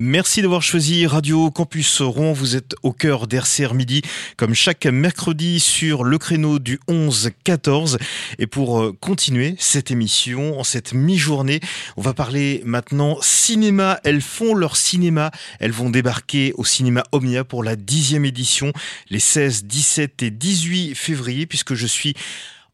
Merci d'avoir choisi Radio Campus Rouen. Vous êtes au cœur d'RCR Midi, comme chaque mercredi sur le créneau du 11-14. Et pour euh, continuer cette émission, en cette mi-journée, on va parler maintenant cinéma. Elles font leur cinéma. Elles vont débarquer au cinéma Omnia pour la dixième édition, les 16, 17 et 18 février, puisque je suis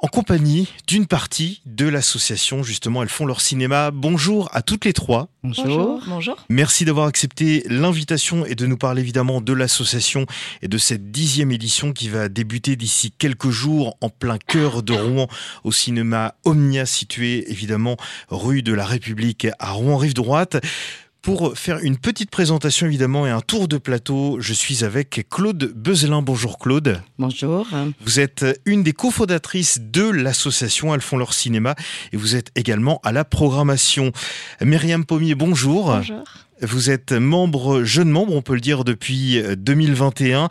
en compagnie d'une partie de l'association. Justement, elles font leur cinéma. Bonjour à toutes les trois. Bonjour. Bonjour. Merci d'avoir accepté l'invitation et de nous parler évidemment de l'association et de cette dixième édition qui va débuter d'ici quelques jours en plein cœur de Rouen au cinéma Omnia situé évidemment rue de la République à Rouen-Rive droite. Pour faire une petite présentation évidemment et un tour de plateau, je suis avec Claude Bezelin. Bonjour Claude. Bonjour. Vous êtes une des cofondatrices de l'association Elles font leur cinéma et vous êtes également à la programmation. Myriam Pommier, bonjour. Bonjour. Vous êtes membre, jeune membre, on peut le dire, depuis 2021,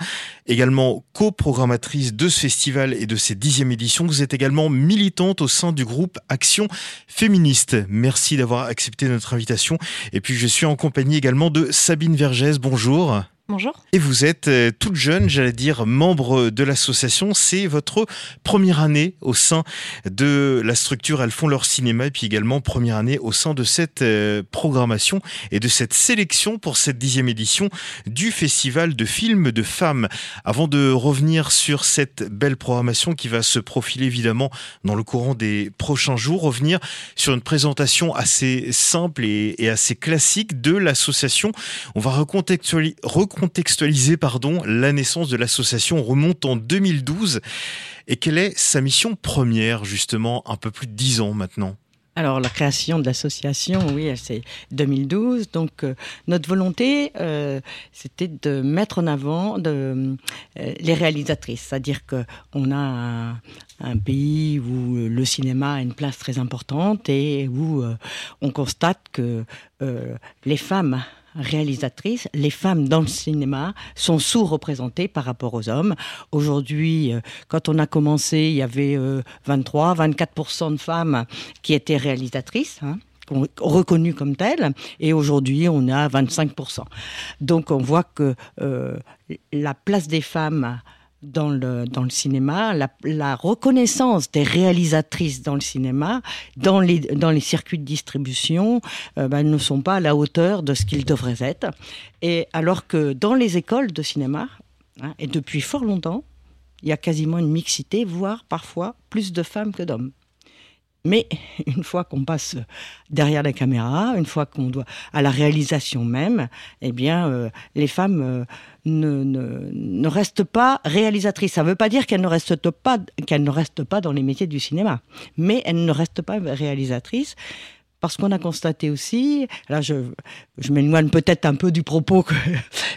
également coprogrammatrice de ce festival et de cette dixième édition. Vous êtes également militante au sein du groupe Action Féministe. Merci d'avoir accepté notre invitation. Et puis je suis en compagnie également de Sabine Vergès. Bonjour. Bonjour. Et vous êtes euh, toute jeune, j'allais dire, membre de l'association. C'est votre première année au sein de la structure Elles font leur cinéma et puis également première année au sein de cette euh, programmation et de cette sélection pour cette dixième édition du Festival de films de femmes. Avant de revenir sur cette belle programmation qui va se profiler évidemment dans le courant des prochains jours, revenir sur une présentation assez simple et, et assez classique de l'association. On va recontextualiser contextualiser pardon, la naissance de l'association remonte en 2012. Et quelle est sa mission première, justement, un peu plus de dix ans maintenant? Alors la création de l'association, oui, c'est 2012. Donc euh, notre volonté, euh, c'était de mettre en avant de, euh, les réalisatrices, c'est-à-dire que on a un, pays où le cinéma a une place très importante et où on constate que les femmes réalisatrices, les femmes dans le cinéma sont sous-représentées par rapport aux hommes. Aujourd'hui, euh, quand on a commencé, il y avait 23, euh, 24% de femmes qui étaient réalisatrices. Hein reconnues comme telles, et aujourd'hui on est à 25%. Donc on voit que euh, la place des femmes dans le, dans le cinéma, la, reconnaissance des réalisatrices dans le cinéma, dans les, dans les circuits de distribution, euh, ben, ne sont pas à la hauteur de ce qu'ils devraient être. Et alors que dans les écoles de cinéma, hein, et depuis fort longtemps, il y a quasiment une mixité, voire parfois plus de femmes que d'hommes. Mais une fois qu'on passe derrière la caméra, une fois qu'on doit à la réalisation même, eh bien, euh, les femmes euh, ne, ne, ne, restent pas réalisatrices. Ça ne veut pas dire qu'elles ne restent pas qu'elles ne restent pas dans les métiers du cinéma, mais elles ne restent pas réalisatrices parce qu'on a constaté aussi, là je, m'éloigne peut-être un peu du propos que,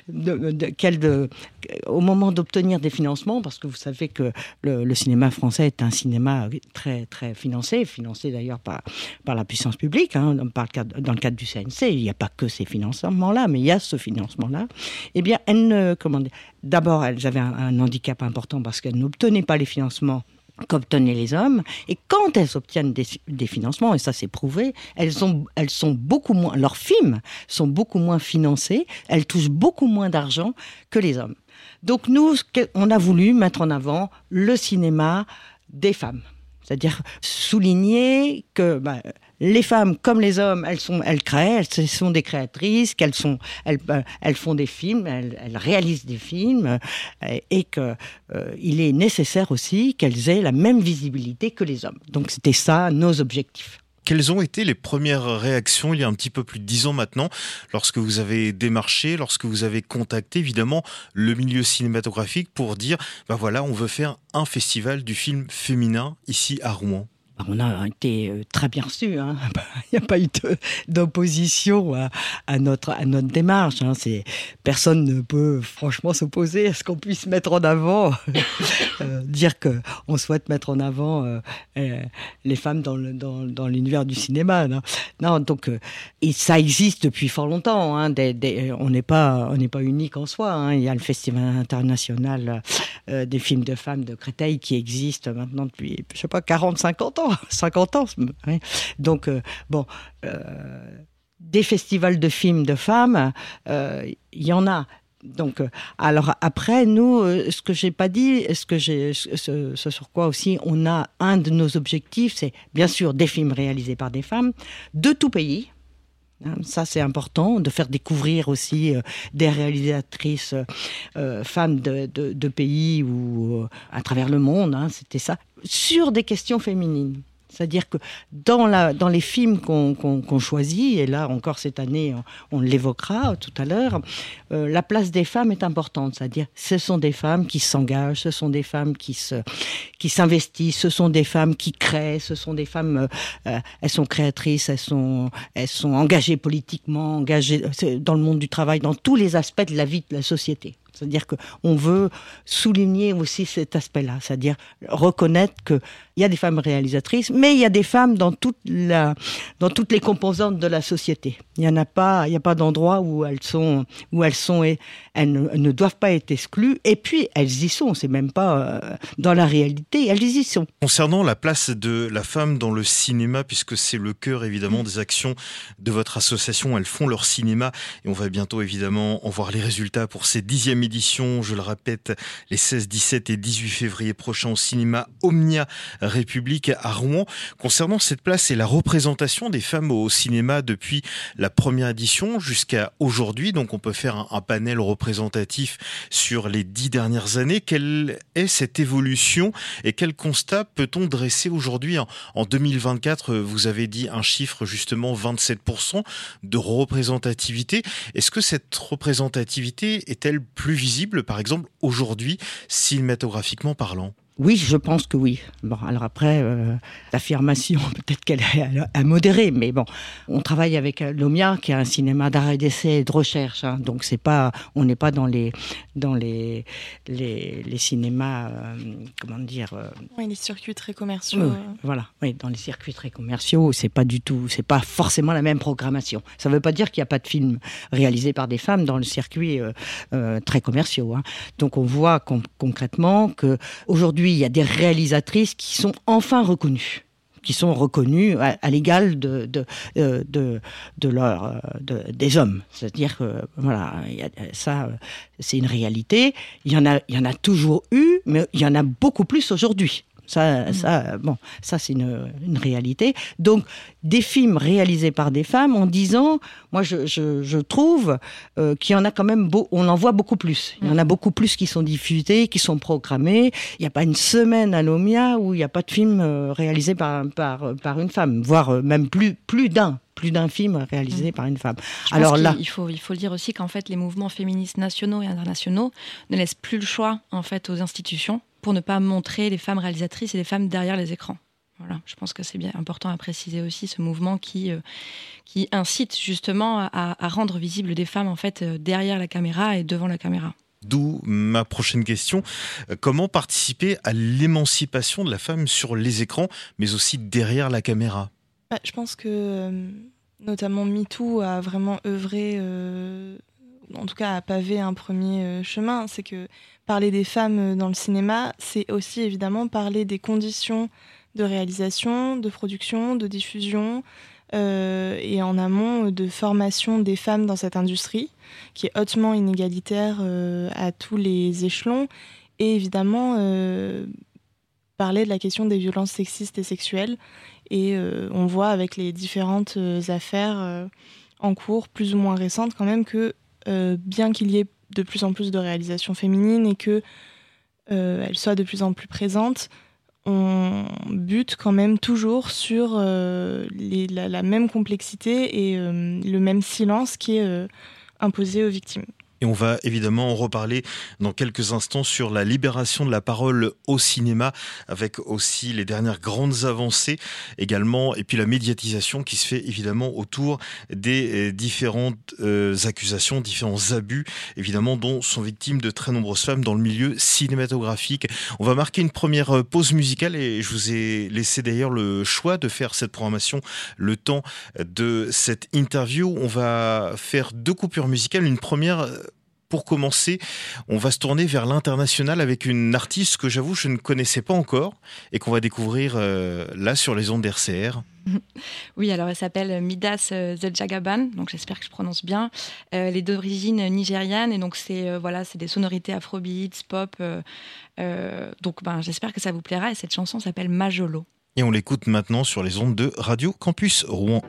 au moment d'obtenir des financements, parce que vous savez que le, cinéma français est un cinéma très très financé, financé d'ailleurs par, la puissance publique, hein, dans le cadre du CNC, il n'y a pas que ces financements-là, mais il y a ce financement-là. Eh bien, d'abord elles avaient un, un handicap important parce qu'elles n'obtenaient pas les financements qu'obtenaient les hommes. Et quand elles obtiennent des, financements, et ça c'est prouvé, elles, elles sont beaucoup moins, leurs films sont beaucoup moins financés, elles touchent beaucoup moins d'argent que les hommes. Donc nous, on a voulu mettre en avant le cinéma des femmes. C'est-à-dire souligner que bah, les femmes comme les hommes, elles sont, elles créent, elles sont des créatrices, qu'elles sont, elles, euh, font des films, elles, réalisent des films, euh, et que euh, est nécessaire aussi qu'elles aient la même visibilité que les hommes. Donc c'était ça nos objectifs. Quelles ont été les premières réactions il y a un petit peu plus de dix ans maintenant, lorsque vous avez démarché, lorsque vous avez contacté évidemment le milieu cinématographique pour dire, ben voilà, on veut faire un festival du film féminin ici à Rouen? On a été euh, très bien reçus. Hein. Il n'y a pas eu d'opposition à, notre, démarche. Hein. Personne ne peut franchement s'opposer à ce qu'on puisse mettre en avant, euh, dire qu'on souhaite mettre en avant euh, les femmes dans l'univers du cinéma. Non, donc ça existe depuis fort longtemps. Hein. On n'est pas, pas unique en soi. Il y a le Festival international des films de femmes de Créteil qui existe maintenant depuis, je sais pas, 40, 50 ans. 50 ans. Donc, euh, bon, euh, des festivals de films de femmes, il y en a. Donc, alors après, nous, ce que j'ai pas dit, ce que j'ai, ce, sur quoi aussi on a un de nos objectifs, c'est bien sûr des films réalisés par des femmes de tout pays. Hein, ça, c'est important de faire découvrir aussi euh, des réalisatrices euh, femmes de, pays ou euh, à travers le monde. Hein, c'était ça sur des questions féminines. C'est-à-dire que dans, les films qu'on choisit, et là encore cette année, on, l'évoquera tout à l'heure, euh, la place des femmes est importante. C'est-à-dire ce sont des femmes qui s'engagent, ce sont des femmes qui se, qui s'investissent, ce sont des femmes qui créent, ce sont des femmes, euh, euh, elles sont créatrices, elles sont, elles sont engagées politiquement, engagées dans le monde du travail, dans tous les aspects de la vie de la société. C'est-à-dire qu'on veut souligner aussi cet aspect-là, c'est-à-dire reconnaître qu'il y a des femmes réalisatrices, mais il y a des femmes dans, toute la, dans toutes les composantes de la société. Il n'y en a pas, il n'y a pas d'endroit où elles sont, où elles sont et elles ne, doivent pas être exclues. Et puis elles y sont, c'est même pas euh, dans la réalité, elles y sont. Concernant la place de la femme dans le cinéma, puisque c'est le cœur évidemment des actions de votre association, elles font leur cinéma et on va bientôt évidemment en voir les résultats pour ces dixièmes édition, je le répète, les 16, 17 et 18 février prochains au cinéma Omnia République à Rouen. Concernant cette place et la représentation des femmes au cinéma depuis la première édition jusqu'à aujourd'hui, donc on peut faire un, panel représentatif sur les dix dernières années. Quelle est cette évolution et quel constat peut-on dresser aujourd'hui en, en 2024 Vous avez dit un chiffre justement 27% de représentativité. Est-ce que cette représentativité est-elle plus visible, par exemple, aujourd'hui, cinématographiquement parlant oui, je pense que oui. Bon, alors après, euh, l'affirmation, peut-être qu'elle est à, modérer, mais bon, on travaille avec euh, l'OMIA, qui est un cinéma d'arrêt d'essai et de recherche. Hein, donc c'est pas, on n'est pas dans les, dans les, les, les cinémas, euh, comment dire. oui, les circuits très commerciaux. voilà, oui, dans les circuits très commerciaux, c'est pas du tout, c'est pas forcément la même programmation. Ça ne veut pas dire qu'il n'y a pas de films réalisés par des femmes dans le circuit très commerciaux. Hein. Donc on voit concrètement que aujourd'hui il y a des réalisatrices qui sont enfin reconnues qui sont reconnues à, l'égal de, de, euh, de, des hommes. C'est-à-dire que, voilà, ça, c'est une réalité. Il y en a toujours eu, mais il y en a beaucoup plus aujourd'hui. Ça, ça, bon, ça c'est une, une, réalité. Donc, des films réalisés par des femmes, en disant, moi je, je, je trouve euh, qu'il y en a quand même, beau, on en voit beaucoup plus. Il y en a mm. beaucoup plus qui sont diffusés, qui sont programmés. Il n'y a pas une semaine à l'OMIA où il n'y a pas de film euh, réalisé par, par, par une femme, voire euh, même plus, plus d'un plus d'un film réalisé mm. par une femme. Alors là, il faut, il faut le dire aussi qu'en fait, les mouvements féministes nationaux et internationaux ne laissent plus le choix en fait aux institutions pour ne pas montrer les femmes réalisatrices et les femmes derrière les écrans. Voilà, je pense que c'est bien important à préciser aussi ce mouvement qui, euh, qui incite justement à, rendre visibles des femmes en fait euh, derrière la caméra et devant la caméra. D'où ma prochaine question. Euh, comment participer à l'émancipation de la femme sur les écrans, mais aussi derrière la caméra? Bah, Je pense que notamment MeToo a vraiment œuvré, en tout cas a pavé un premier chemin. C'est que parler des femmes euh, dans le cinéma, c'est aussi évidemment parler des conditions de réalisation, de production, de diffusion euh, et en amont de formation des femmes dans cette industrie qui est hautement inégalitaire euh, à tous les échelons et évidemment parler de la question des violences sexistes et sexuelles et on voit avec les différentes affaires en cours plus ou moins récentes quand même que bien qu'il y ait de plus en plus de réalisations féminines et que euh, soient de plus en plus présentes, on bute quand même toujours sur euh, la, même complexité et euh, le même silence qui est imposé aux victimes. Et on va évidemment en reparler dans quelques instants sur la libération de la parole au cinéma, avec aussi les dernières grandes avancées également, et puis la médiatisation qui se fait évidemment autour des euh, différentes euh, accusations, différents abus, évidemment, dont sont victimes de très nombreuses femmes dans le milieu cinématographique. On va marquer une première euh, pause musicale et je vous ai laissé d'ailleurs le choix de faire cette programmation le temps de cette interview. On va faire deux coupures musicales. Une première pour commencer, on va se tourner vers l'international avec une artiste que j'avoue je ne connaissais pas encore et qu'on va découvrir euh, là sur les ondes d'RCR. Oui, alors elle s'appelle Midas euh, Zeljagaban, donc j'espère que je prononce bien. Euh, elle est d'origine nigériane et donc c'est voilà, c'est des sonorités afrobeats, pop. donc ben, j'espère que ça vous plaira et cette chanson s'appelle Majolo. Et on l'écoute maintenant sur les ondes de Radio Campus Rouen.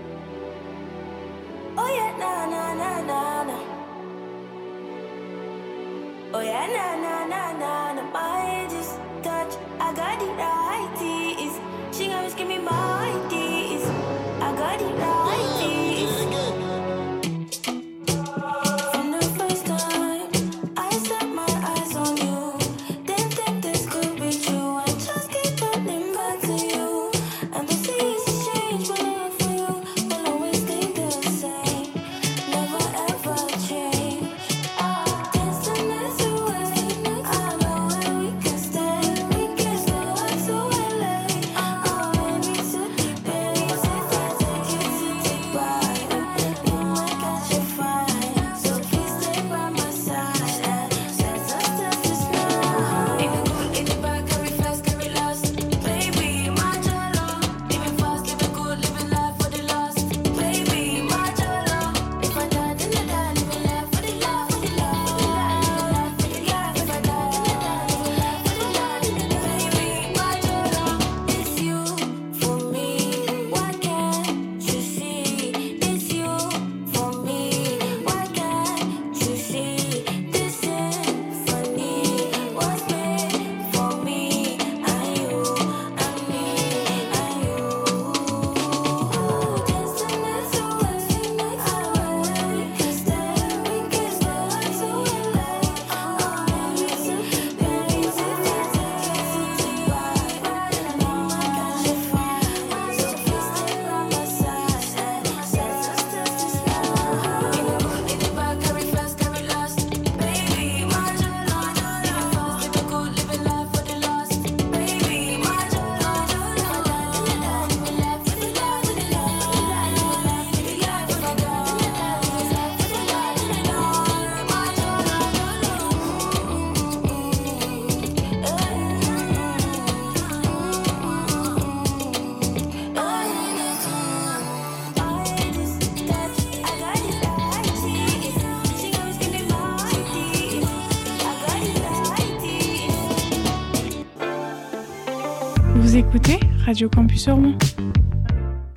Radio Campus Rouen.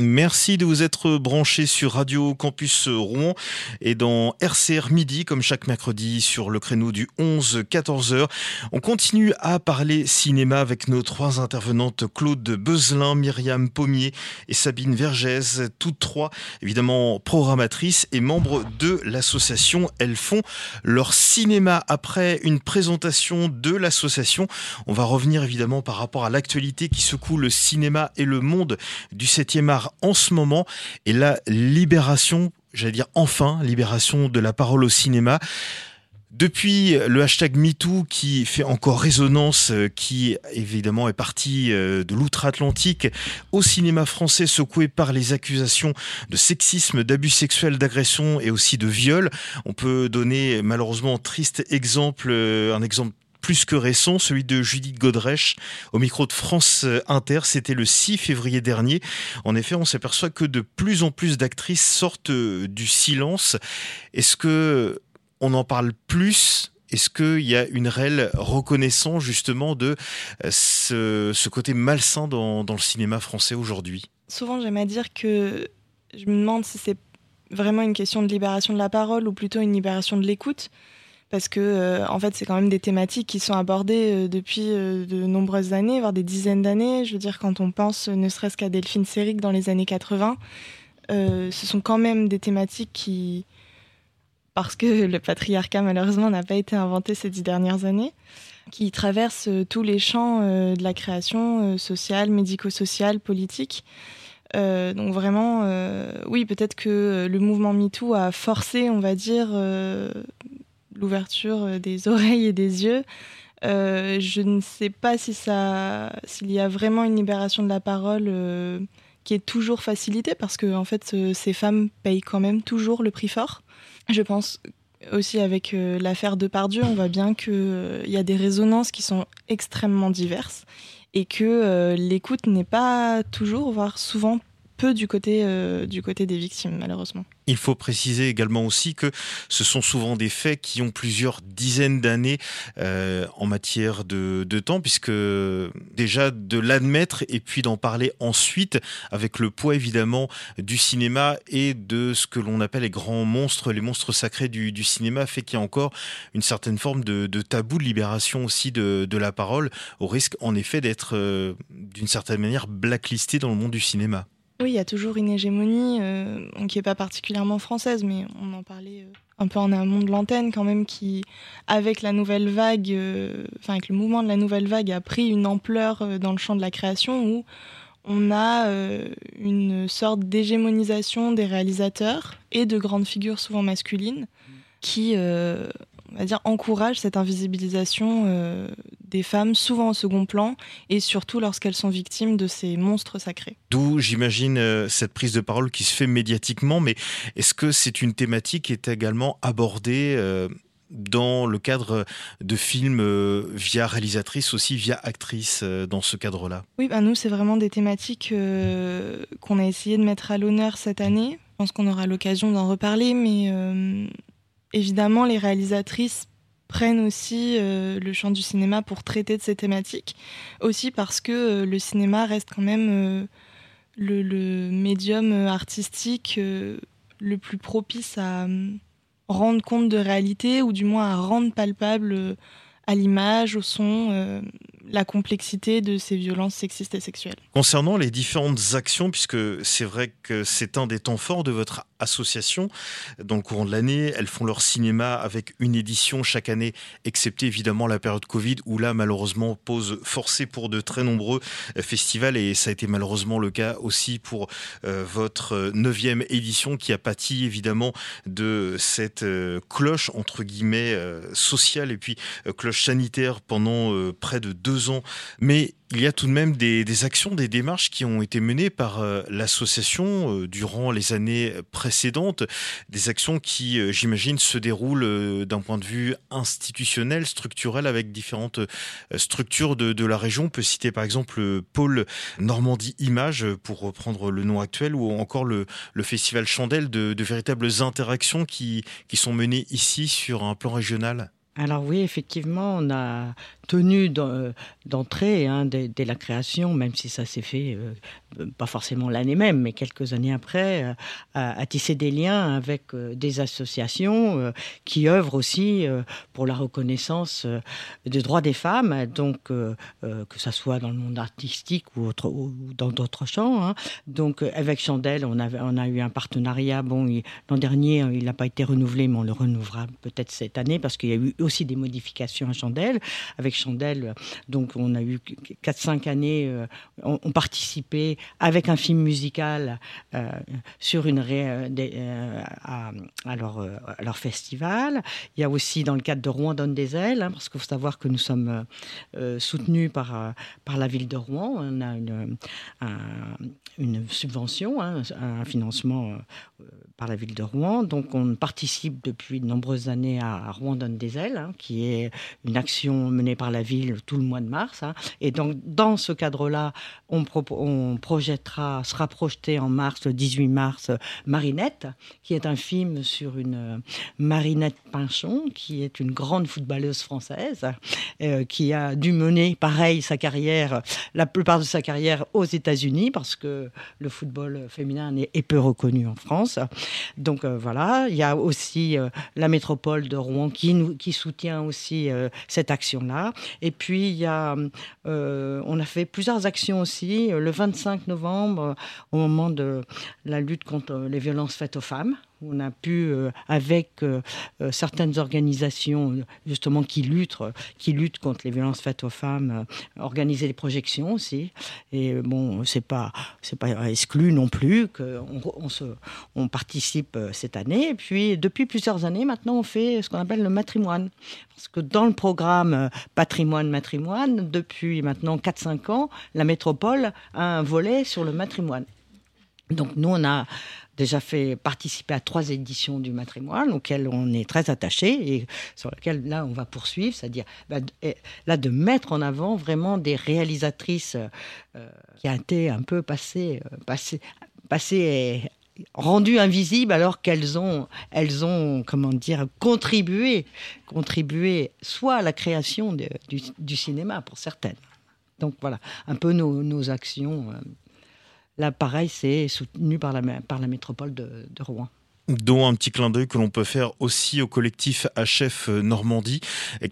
Merci de vous être branché sur Radio Campus Rouen et dans RCR Midi, comme chaque mercredi, sur le créneau du 11-14h. On continue à parler cinéma avec nos trois intervenantes, Claude Beuzelin, Myriam Pommier et Sabine Vergès, toutes trois évidemment programmatrices et membres de l'association. Elles font leur cinéma après une présentation de l'association. On va revenir évidemment par rapport à l'actualité qui secoue le cinéma et le monde du 7e art en ce moment et la libération, j'allais dire enfin, libération de la parole au cinéma. Depuis le hashtag MeToo qui fait encore résonance, euh, qui évidemment est parti euh, de l'outre-Atlantique au cinéma français secoué par les accusations de sexisme, d'abus sexuels, d'agression et aussi de viol. On peut donner malheureusement un triste exemple, euh, un exemple plus que récent, celui de Judith Godrèche au micro de France Inter. C'était le 6 février dernier. En effet, on s'aperçoit que de plus en plus d'actrices sortent du silence. Est-ce que on en parle plus? Est-ce qu'il y a une réelle reconnaissance justement de euh, ce, côté malsain dans, dans le cinéma français aujourd'hui? Souvent, j'aime à dire que je me demande si c'est vraiment une question de libération de la parole ou plutôt une libération de l'écoute parce que euh, en fait c'est quand même des thématiques qui sont abordées euh, depuis euh, de nombreuses années, voire des dizaines d'années. Je veux dire quand on pense ne serait-ce qu'à Delphine Seyrig dans les années 80, ce sont quand même des thématiques qui, parce que le patriarcat malheureusement n'a pas été inventé ces dix dernières années, qui traversent tous les champs de la création sociale, médico-sociale, politique. donc vraiment, oui, peut-être que le mouvement MeToo a forcé, on va dire, l'ouverture euh, des oreilles et des yeux. Euh, je ne sais pas si ça, s'il y a vraiment une libération de la parole euh, qui est toujours facilitée parce que en fait ces femmes payent quand même toujours le prix fort. Je pense aussi avec l'affaire de Pardieu, on voit bien qu'il y a des résonances qui sont extrêmement diverses et que l'écoute n'est pas toujours, voire souvent peu du côté, euh, du côté des victimes, malheureusement. Il faut préciser également aussi que ce sont souvent des faits qui ont plusieurs dizaines d'années euh, en matière de, de, temps, puisque déjà de l'admettre et puis d'en parler ensuite, avec le poids évidemment du cinéma et de ce que l'on appelle les grands monstres, les monstres sacrés du, du cinéma, fait qu'il y a encore une certaine forme de, de tabou de libération aussi de, de, la parole, au risque en effet d'être euh, d'une certaine manière blacklisté dans le monde du cinéma. Oui, il y a toujours une hégémonie euh, qui n'est pas particulièrement française, mais on en parlait euh, un peu en amont de l'antenne quand même, qui, avec la nouvelle vague, euh, enfin avec le mouvement de la nouvelle vague, a pris une ampleur dans le champ de la création où on a une sorte d'hégémonisation des réalisateurs et de grandes figures souvent masculines qui on va dire, encourage cette invisibilisation euh, des femmes, souvent en second plan, et surtout lorsqu'elles sont victimes de ces monstres sacrés. D'où, j'imagine, euh, cette prise de parole qui se fait médiatiquement, mais est-ce que c'est une thématique qui est également abordée euh, dans le cadre de films via réalisatrice, aussi via actrice, dans ce cadre-là? Oui, bah nous, c'est vraiment des thématiques qu'on a essayé de mettre à l'honneur cette année. Je pense qu'on aura l'occasion d'en reparler, mais évidemment, les réalisatrices prennent aussi euh, le champ du cinéma pour traiter de ces thématiques, aussi parce que euh, le cinéma reste quand même euh, le, médium artistique le plus propice à rendre compte de réalité, ou du moins à rendre palpable à l'image, au son, la complexité de ces violences sexistes et sexuelles. Concernant les différentes actions, puisque c'est vrai que c'est un des temps forts de votre association, dans le courant de l'année, elles font leur cinéma avec une édition chaque année, excepté évidemment la période Covid, où là, malheureusement, pose forcée pour de très nombreux euh, festivals, et ça a été malheureusement le cas aussi pour euh, votre neuvième édition, qui a pâti évidemment de cette euh, cloche, entre guillemets, sociale, et puis cloche sanitaire pendant près de deux ans. Mais il y a tout de même des, actions, des démarches qui ont été menées par euh, l'association euh, durant les années précédentes, des actions qui, euh, j'imagine, se déroulent d'un point de vue institutionnel, structurel, avec différentes structures de, la région. On peut citer par exemple le pôle Normandie Images, pour reprendre le nom actuel, ou encore le, festival Chandelle, de, véritables interactions qui, qui sont menées ici sur un plan régional. Alors oui, effectivement, on a tenu d'entrée hein, dès, la création, même si ça s'est fait euh, pas forcément l'année même, mais quelques années après, euh, à, tisser des liens avec euh, des associations qui œuvrent aussi pour la reconnaissance des droits des femmes, donc que ça soit dans le monde artistique ou, dans d'autres champs. Hein. Donc avec Chandelle, on a eu un partenariat. Bon, l'an dernier, il n'a pas été renouvelé, mais on le renouvelera peut-être cette année parce qu'il y a eu aussi des modifications à Chandelle. Avec Chandelle. Donc on a eu 4-5 années, euh, on, participé avec un film musical euh, sur une euh, à, leur, festival. Il y a aussi dans le cadre de Rouen donne des ailes, hein, parce qu'il faut savoir que nous sommes soutenus par, par la ville de Rouen. On a une, une subvention, hein, un financement par la ville de Rouen. Donc on participe depuis de nombreuses années à Rouen donne des ailes, hein, qui est une action menée par la ville tout le mois de mars. Hein. Et donc dans ce cadre-là, on, on, projettera, sera projeté en mars, le 18 mars, Marinette, qui est un film sur une euh, Marinette Pinchon, qui est une grande footballeuse française, euh, qui a dû mener, pareil, sa carrière, la plupart de sa carrière aux États-Unis, parce que le football féminin est, peu reconnu en France. Donc euh, voilà, il y a aussi la métropole de Rouen qui, nous, qui soutient aussi euh, cette action-là. Et puis il y a, on a fait plusieurs actions aussi. Le 25 novembre, au moment de la lutte contre les violences faites aux femmes, on a pu, euh, avec euh, euh, certaines organisations justement qui luttent, qui luttent contre les violences faites aux femmes, organiser des projections aussi. Et bon, c'est pas, c'est pas exclu non plus qu'on on, participe cette année. Et puis depuis plusieurs années maintenant, on fait ce qu'on appelle le matrimoine. Parce que dans le programme patrimoine matrimoine, depuis maintenant 4-5 ans, la métropole a un volet sur le matrimoine. Donc nous, on a déjà fait participer à trois éditions du matrimoine auxquelles on est très attaché et sur lesquelles là on va poursuivre, c'est-à-dire bah, là de mettre en avant vraiment des réalisatrices euh, qui ont été un peu passées, euh, passées, passées rendues invisibles alors qu'elles ont, elles ont, comment dire, contribué, contribué soit à la création du, cinéma pour certaines. Donc voilà, un peu nos, actions. Euh, Là, pareil, c'est soutenu par la, par la métropole de Rouen dont un petit clin d'œil que l'on peut faire aussi au collectif HF Normandie,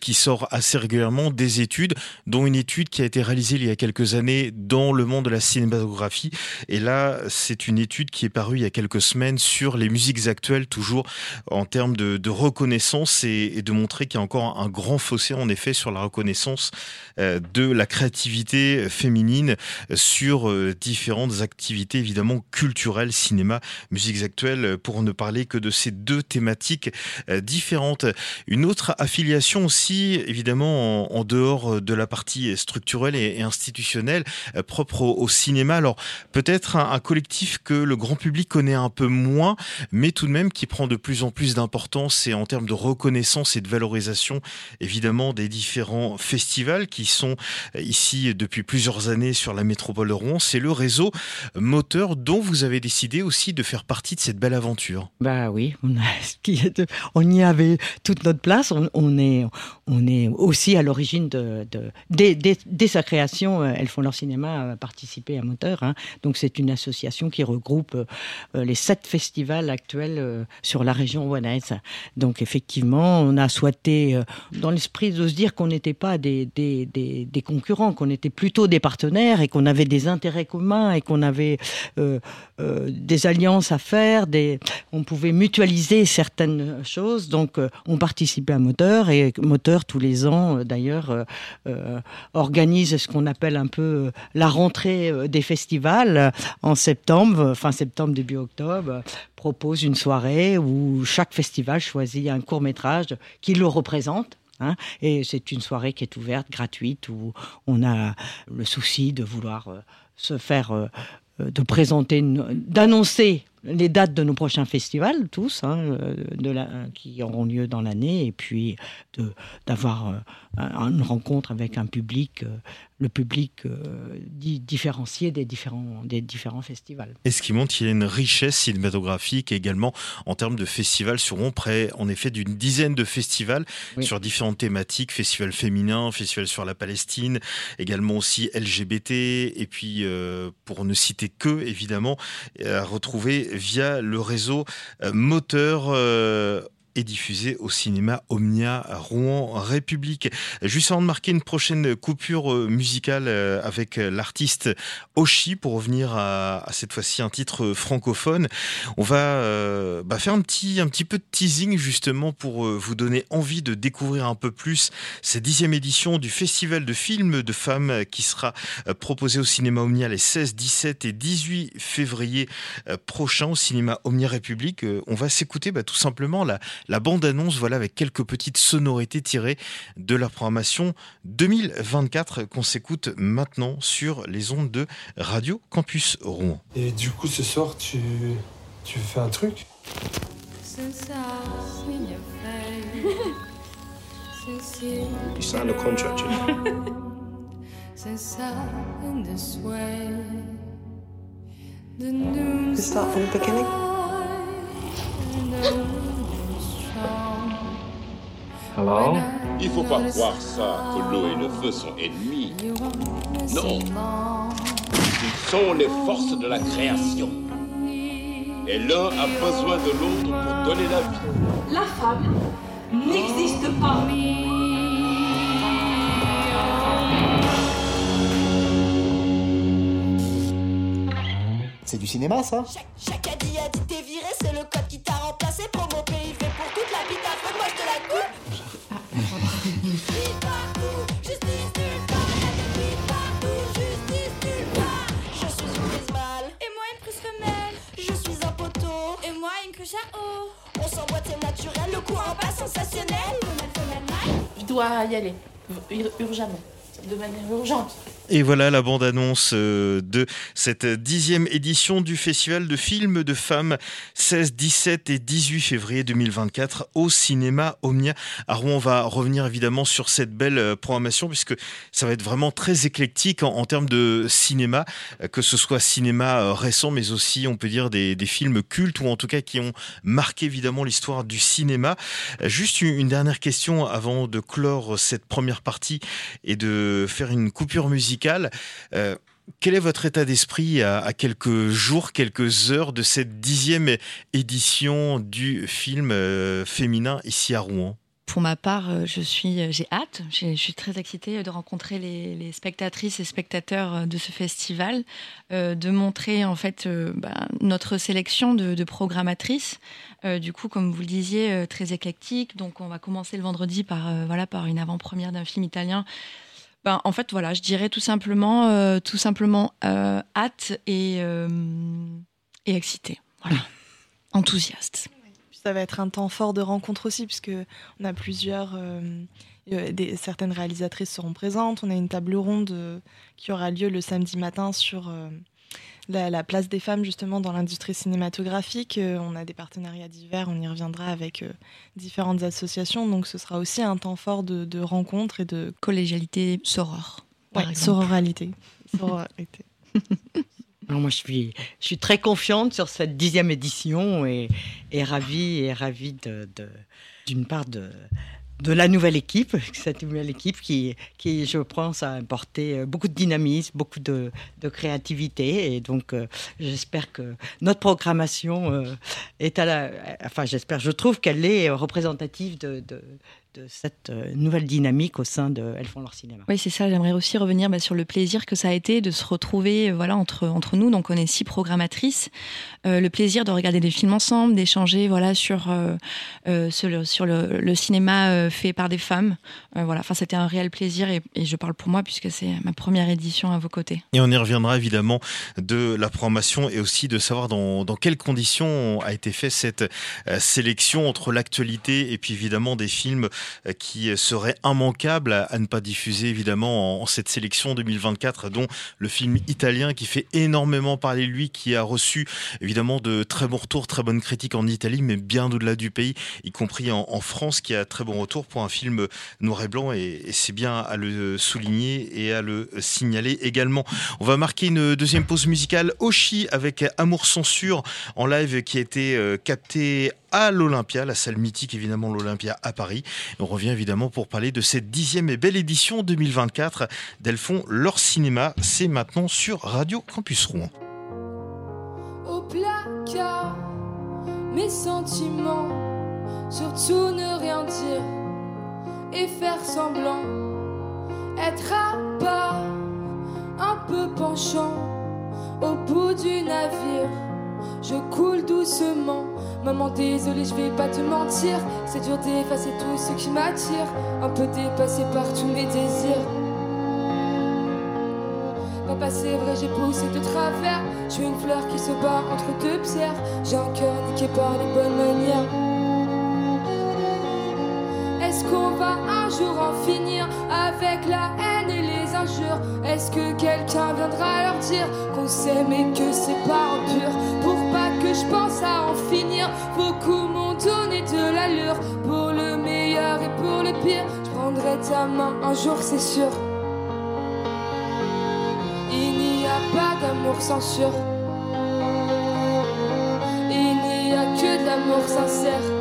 qui sort assez régulièrement des études, dont une étude qui a été réalisée il y a quelques années dans le monde de la cinématographie. Et là, c'est une étude qui est parue il y a quelques semaines sur les musiques actuelles, toujours en termes de, reconnaissance et, de montrer qu'il y a encore un grand fossé, en effet, sur la reconnaissance euh, de la créativité féminine sur euh, différentes activités, évidemment, culturelles, cinéma, musiques actuelles, pour ne parler que de ces deux thématiques euh, différentes. Une autre affiliation aussi, évidemment, en, dehors de la partie structurelle et, institutionnelle, euh, propre au, cinéma. Alors, peut-être un, collectif que le grand public connaît un peu moins, mais tout de même qui prend de plus en plus d'importance et en termes de reconnaissance et de valorisation, évidemment, des différents festivals qui sont euh, ici depuis plusieurs années sur la métropole de Rouen. C'est le réseau moteur dont vous avez décidé aussi de faire partie de cette belle aventure. Bah oui, on, on y avait toute notre place. On, est, on est aussi à l'origine de, dès, sa création, euh, elles font leur cinéma participer à Moteur. Hein. Donc c'est une association qui regroupe euh, les sept festivals actuels euh, sur la région rouennaise. Donc effectivement, on a souhaité, dans l'esprit de se dire qu'on n'était pas des, concurrents, qu'on était plutôt des partenaires et qu'on avait des intérêts communs et qu'on avait des alliances à faire. On pouvait mutualiser certaines choses. Donc, on participait à Moteur et Moteur, tous les ans, euh, d'ailleurs, euh, organise ce qu'on appelle un peu la rentrée des festivals en septembre, fin septembre, début octobre, propose une soirée où chaque festival choisit un court métrage qui le représente. Hein. et c'est une soirée qui est ouverte, gratuite, où on a le souci de vouloir se faire, de présenter, d'annoncer les dates de nos prochains festivals, tous, hein, euh, de qui auront lieu dans l'année, et puis d'avoir euh, une rencontre avec un public, euh, le public euh, différencié des différents, des différents festivals. Et ce qui montre qu'il y a une richesse cinématographique également en termes de festivals Rouen, près en effet d'une dizaine de festivals sur différentes thématiques, festival féminin, festival sur la Palestine, également aussi LGBT, et puis euh, pour ne citer que évidemment, à retrouver via le réseau moteur diffusé au cinéma Omnia Rouen République. Juste avant de marquer une prochaine coupure euh, musicale euh, avec l'artiste Oshi pour revenir à, cette fois-ci un titre francophone, on va euh, bah, faire un petit, un petit peu de teasing justement pour vous donner envie de découvrir un peu plus cette dixième édition du Festival de films de femmes qui sera proposé au cinéma Omnia les 16, 17 et 18 février prochains au cinéma Omnia République. On va s'écouter bah, tout simplement la, la bande-annonce, voilà, avec quelques petites sonorités tirées de la programmation 2024 qu'on s'écoute maintenant sur les ondes de Radio Campus Rouen. Et du coup, ce soir, tu, tu fais un truc? You signed a contract, We start from the beginning. Il faut pas croire ça, que l'eau et le feu sont ennemis. Non. Ils sont les forces de la création. Et l'un a besoin de l'autre pour donner la vie. La femme n'existe pas. C'est du cinéma, ça? Chaque, chaque a dit a dit t'es viré, c'est le code qui t'a remplacé. Pays pour toute la On s'envoie c'est naturel, le courant pas sensationnel. Je dois y aller, urgemment, de manière urgente. Et voilà la bande-annonce euh, de cette dixième édition du Festival de films de femmes 16, 17 et 18 février 2024 au cinéma Omnia à. On va revenir évidemment sur cette belle euh, programmation puisque ça va être vraiment très éclectique en, termes de cinéma, euh, que ce soit cinéma récent mais aussi on peut dire des, films cultes ou en tout cas qui ont marqué évidemment l'histoire du cinéma. Juste une dernière question avant de clore cette première partie et de faire une coupure musicale euh, quel est votre état d'esprit à, quelques jours, quelques heures de cette dixième édition du film euh, féminin ici à Rouen? Pour ma part, euh, je suis, j'ai hâte. Je suis très excitée de rencontrer les, spectatrices et spectateurs de ce festival, de montrer en fait bah, notre sélection de, programmatrices. du coup, comme vous le disiez, très éclectique. Donc, on va commencer le vendredi par voilà par une avant-première d'un film italien ben, en fait, voilà, je dirais tout simplement, euh, tout simplement euh, hâte et, euh, et excité. Voilà, enthousiaste. Ça va être un temps fort de rencontre aussi, puisque on a plusieurs. Des, certaines réalisatrices seront présentes. On a une table ronde qui aura lieu le samedi matin sur la, place des femmes justement dans l'industrie cinématographique. Euh, on a des partenariats divers, on y reviendra avec euh, différentes associations. Donc ce sera aussi un temps fort de, rencontres et de collégialité soror. Ouais, sororalité. moi, je suis, je suis très confiante sur cette dixième édition et, et ravie, et ravie de, d'une part de, de la nouvelle équipe, cette nouvelle équipe qui, qui je pense, a apporté euh, beaucoup de dynamisme, beaucoup de, de créativité. Et donc, euh, j'espère que notre programmation euh, est à la. Enfin, j'espère, je trouve qu'elle est représentative de, cette euh, nouvelle dynamique au sein de Elles font leur cinéma. Oui, c'est ça. J'aimerais aussi revenir bah, sur le plaisir que ça a été de se retrouver euh, voilà, entre, entre nous. Donc, on est six programmatrices. Euh, le plaisir de regarder des films ensemble, d'échanger voilà, sur, sur, le, sur le, cinéma fait par des femmes. voilà. enfin, c'était un réel plaisir et, je parle pour moi puisque c'est ma première édition à vos côtés. Et on y reviendra évidemment de la programmation et aussi de savoir dans, dans quelles conditions a été faite cette sélection entre l'actualité et puis évidemment des films euh, qui serait immanquable à, ne pas diffuser évidemment en, cette sélection 2024, dont le film italien qui fait énormément parler lui, qui a reçu évidemment de très bons retours, très bonnes critiques en Italie, mais bien au-delà du pays, y compris en, France, qui a très bon retour pour un film noir et blanc, et, c'est bien à le souligner et à le signaler également. On va marquer une deuxième pause musicale, Oshi avec Amour Censure en live qui a été euh, capté à l'Olympia, la salle mythique évidemment l'Olympia à Paris. On revient évidemment pour parler de cette dixième et belle édition 2024 d'Elles font leur cinéma. C'est maintenant sur Radio Campus Rouen. Au placard, mes sentiments, surtout ne rien dire et faire semblant, être à part, un peu penchant au bout du navire. Je coule doucement Maman, désolé, je vais pas te mentir. C'est dur d'effacer tout ce qui m'attire. Un peu dépassé par tous mes désirs. Papa, c'est vrai, j'ai poussé de travers. Je suis une fleur qui se bat entre deux pierres. J'ai un cœur niqué par les bonnes manières. Est-ce qu'on va un jour en finir avec la haine et les injures? Est-ce que quelqu'un viendra leur dire qu'on s'aime et que c'est pas impur Pour pas que je pense à en finir, beaucoup m'ont donné de l'allure. Pour le meilleur et pour le pire, je prendrai ta main un jour, c'est sûr. Il n'y a pas d'amour censure. Il n'y a que de l'amour sincère.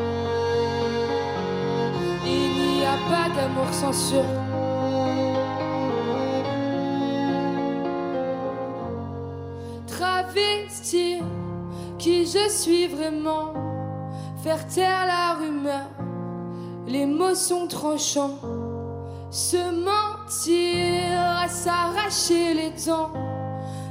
Pas d'amour censure. Travestir qui je suis vraiment. Faire taire la rumeur, les mots sont tranchants. Se mentir à s'arracher les dents.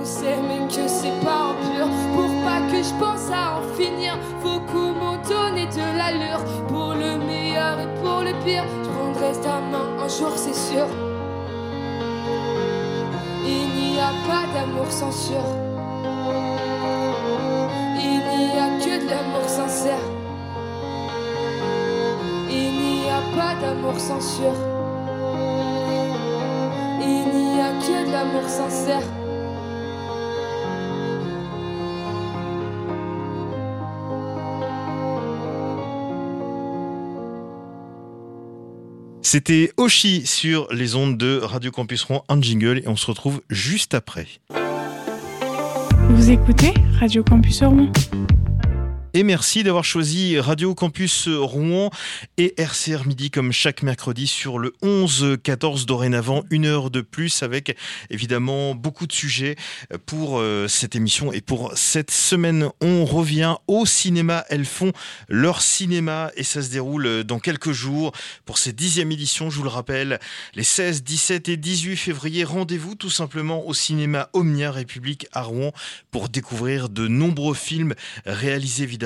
qu'on sait mais que c'est pas impur Pour pas que je pense à en finir, vos coups m'ont donné de l'allure. Pour le meilleur et pour le pire, je prendrai ta main un jour c'est sûr. Il n'y a pas d'amour sûr. Il n'y a que de l'amour sincère. Il n'y a pas d'amour sûr. Il n'y a que de l'amour sincère C'était Oshi sur les ondes de Radio Campus Rouen, un jingle, et on se retrouve juste après. Vous écoutez Radio Campus Rouen Et merci d'avoir choisi Radio Campus Rouen et RCR Midi comme chaque mercredi sur le 11-14 dorénavant, une heure de plus avec évidemment beaucoup de sujets pour euh, cette émission et pour cette semaine. On revient au cinéma. Elles font leur cinéma et ça se déroule dans quelques jours pour cette dixième édition. Je vous le rappelle, les 16, 17 et 18 février, rendez-vous tout simplement au cinéma Omnia République à Rouen pour découvrir de nombreux films réalisés évidemment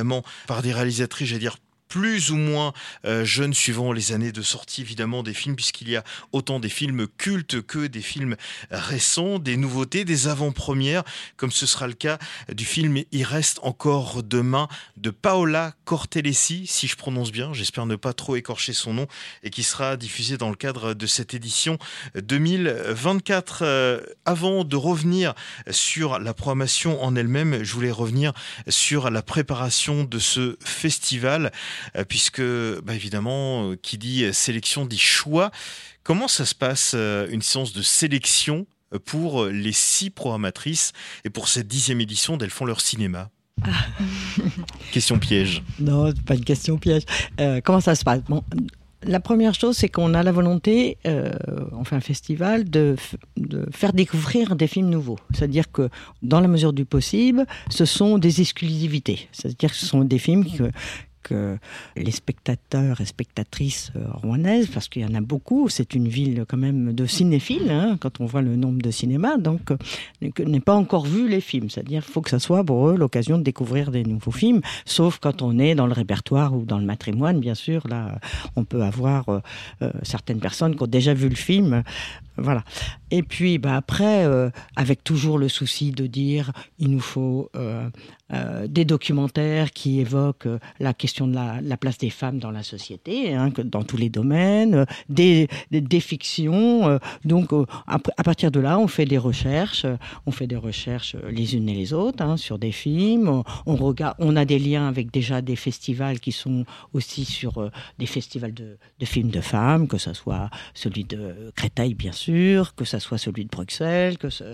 par des réalisatrices, j'allais dire plus ou moins euh, jeunes suivant les années de sortie évidemment des films puisqu'il y a autant des films cultes que des films récents, des nouveautés, des avant-premières comme ce sera le cas du film Il reste encore demain de Paola Cortellesi si je prononce bien, j'espère ne pas trop écorcher son nom et qui sera diffusé dans le cadre de cette édition 2024. Euh, avant de revenir sur la programmation en elle-même, je voulais revenir sur la préparation de ce festival puisque bah, évidemment, euh, qui dit sélection dit choix. Comment ça se passe euh, une séance de sélection pour les six programmatrices et pour cette dixième édition d'Elles font leur cinéma? Ah. question piège. Non, pas une question piège. comment ça se passe? Bon, la première chose, c'est qu'on a la volonté, euh, on fait un festival, de, de, faire découvrir des films nouveaux. C'est-à-dire que, dans la mesure du possible, ce sont des exclusivités. C'est-à-dire que ce sont des films que, que les spectateurs et spectatrices euh, rouennaises, parce qu'il y en a beaucoup, c'est une ville quand même de cinéphiles, hein, quand on voit le nombre de cinémas, donc euh, n'aient pas encore vu les films. C'est-à-dire faut que ça soit pour eux l'occasion de découvrir des nouveaux films, sauf quand on est dans le répertoire ou dans le matrimoine, bien sûr. Là, on peut avoir euh, certaines personnes qui ont déjà vu le film. Voilà. Et puis, bah, après, avec toujours le souci de dire, il nous faut euh, des documentaires qui évoquent euh, la question de la, place des femmes dans la société, hein, dans tous les domaines, euh, des, fictions. donc, à, partir de là, on fait des recherches, on fait des recherches les unes et les autres hein, sur des films. On, regarde, on a des liens avec déjà des festivals qui sont aussi sur des festivals de, films de femmes, que ce soit celui de Créteil, bien sûr, que ce soit celui de Bruxelles, ce,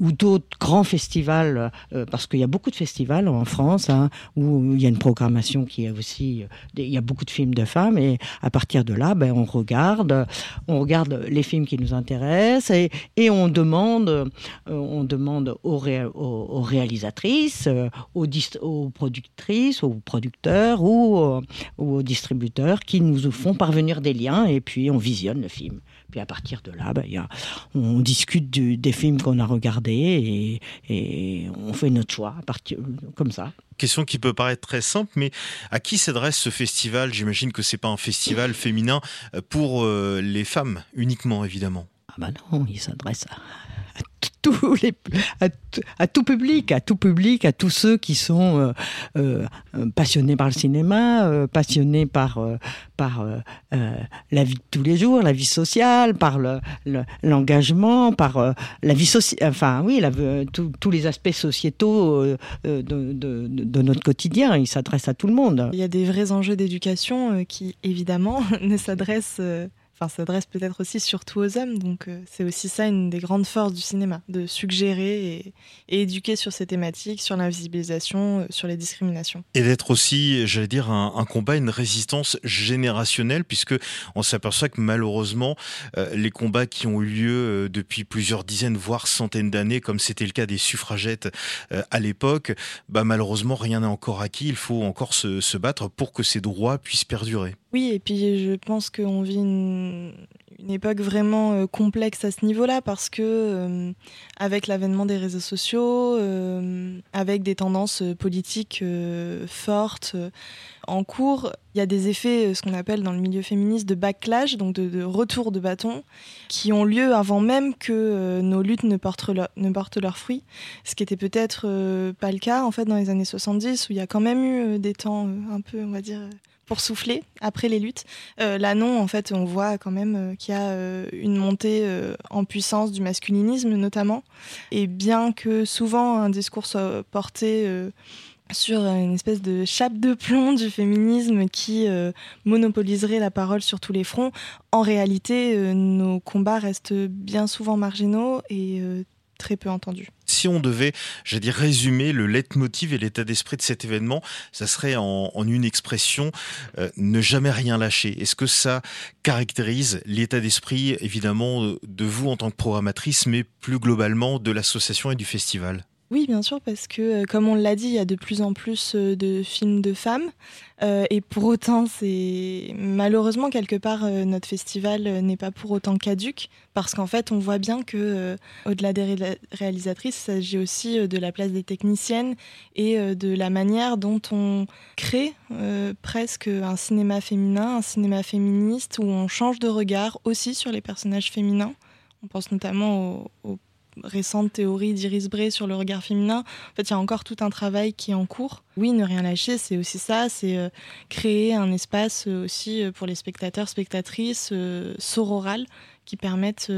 ou d'autres grands festivals, parce qu'il y a beaucoup de festival en France hein, où il y a une programmation qui est aussi, il y a beaucoup de films de femmes et à partir de là, ben, on regarde, on regarde les films qui nous intéressent et, on demande, euh, on demande aux, réalisatrices, euh, aux, productrices, aux producteurs ou aux, aux distributeurs qui nous font parvenir des liens et puis on visionne le film. Puis à partir de là, ben, y a, on discute des films qu'on a regardés et, et, on fait notre choix à partir, comme ça. Question qui peut paraître très simple, mais à qui s'adresse ce festival? J'imagine que c'est pas un festival féminin pour euh, les femmes uniquement, évidemment. Ah bah non, il s'adresse à à, tout public, à tout public, à tous ceux qui sont euh, euh, passionnés par le cinéma, euh, passionnés par, par la vie de tous les jours, la vie sociale, par l'engagement, par la vie sociale, enfin oui, tous les aspects sociétaux de, de, notre quotidien. Il s'adresse à tout le monde. Il y a des vrais enjeux d'éducation qui, évidemment, ne s'adressent enfin, s'adresse peut-être aussi surtout aux hommes. Donc, euh, c'est aussi ça une des grandes forces du cinéma, de suggérer et, éduquer sur ces thématiques, sur l'invisibilisation, euh, sur les discriminations. Et d'être aussi, j'allais dire, un, combat, une résistance générationnelle, puisque on s'aperçoit que malheureusement, euh, les combats qui ont eu lieu depuis plusieurs dizaines, voire centaines d'années, comme c'était le cas des suffragettes à l'époque, bah, malheureusement, rien n'est encore acquis. Il faut encore se, se battre pour que ces droits puissent perdurer. Oui, et puis je pense qu'on vit une, époque vraiment euh, complexe à ce niveau-là parce que euh, avec l'avènement des réseaux sociaux, euh, avec des tendances politiques fortes en cours, il y a des effets, ce qu'on appelle dans le milieu féministe, de backlash, donc de, retour de bâton, qui ont lieu avant même que nos luttes ne portent, leurs fruits. Ce qui était peut-être pas le cas en fait dans les années 70 où il y a quand même eu des temps un peu, on va dire pour souffler après les luttes. Euh, là, non, en fait, on voit quand même euh, qu'il y a euh, une montée en puissance du masculinisme, notamment. Et bien que souvent un discours soit porté sur une espèce de chape de plomb du féminisme qui monopoliserait la parole sur tous les fronts, en réalité, nos combats restent bien souvent marginaux et très peu entendu. Si on devait, j'ai dit, résumer le leitmotiv et l'état d'esprit de cet événement, ça serait en, une expression euh, ne jamais rien lâcher. Est-ce que ça caractérise l'état d'esprit, évidemment, de vous en tant que programmatrice, mais plus globalement de l'association et du festival? Oui, bien sûr, parce que, euh, comme on l'a dit, il y a de plus en plus euh, de films de femmes. Euh, et pour autant, c'est malheureusement quelque part notre festival n'est pas pour autant caduque, parce qu'en fait, on voit bien que au-delà des réalisatrices, il s'agit aussi de la place des techniciennes et de la manière dont on crée presque un cinéma féminin, un cinéma féministe, où on change de regard aussi sur les personnages féminins. On pense notamment aux récente théorie d'Iris Bray sur le regard féminin. En fait, il y a encore tout un travail qui est en cours. Oui, ne rien lâcher, c'est aussi ça, c'est euh, créer un espace euh, aussi euh, pour les spectateurs, spectatrices, sororal, qui permettent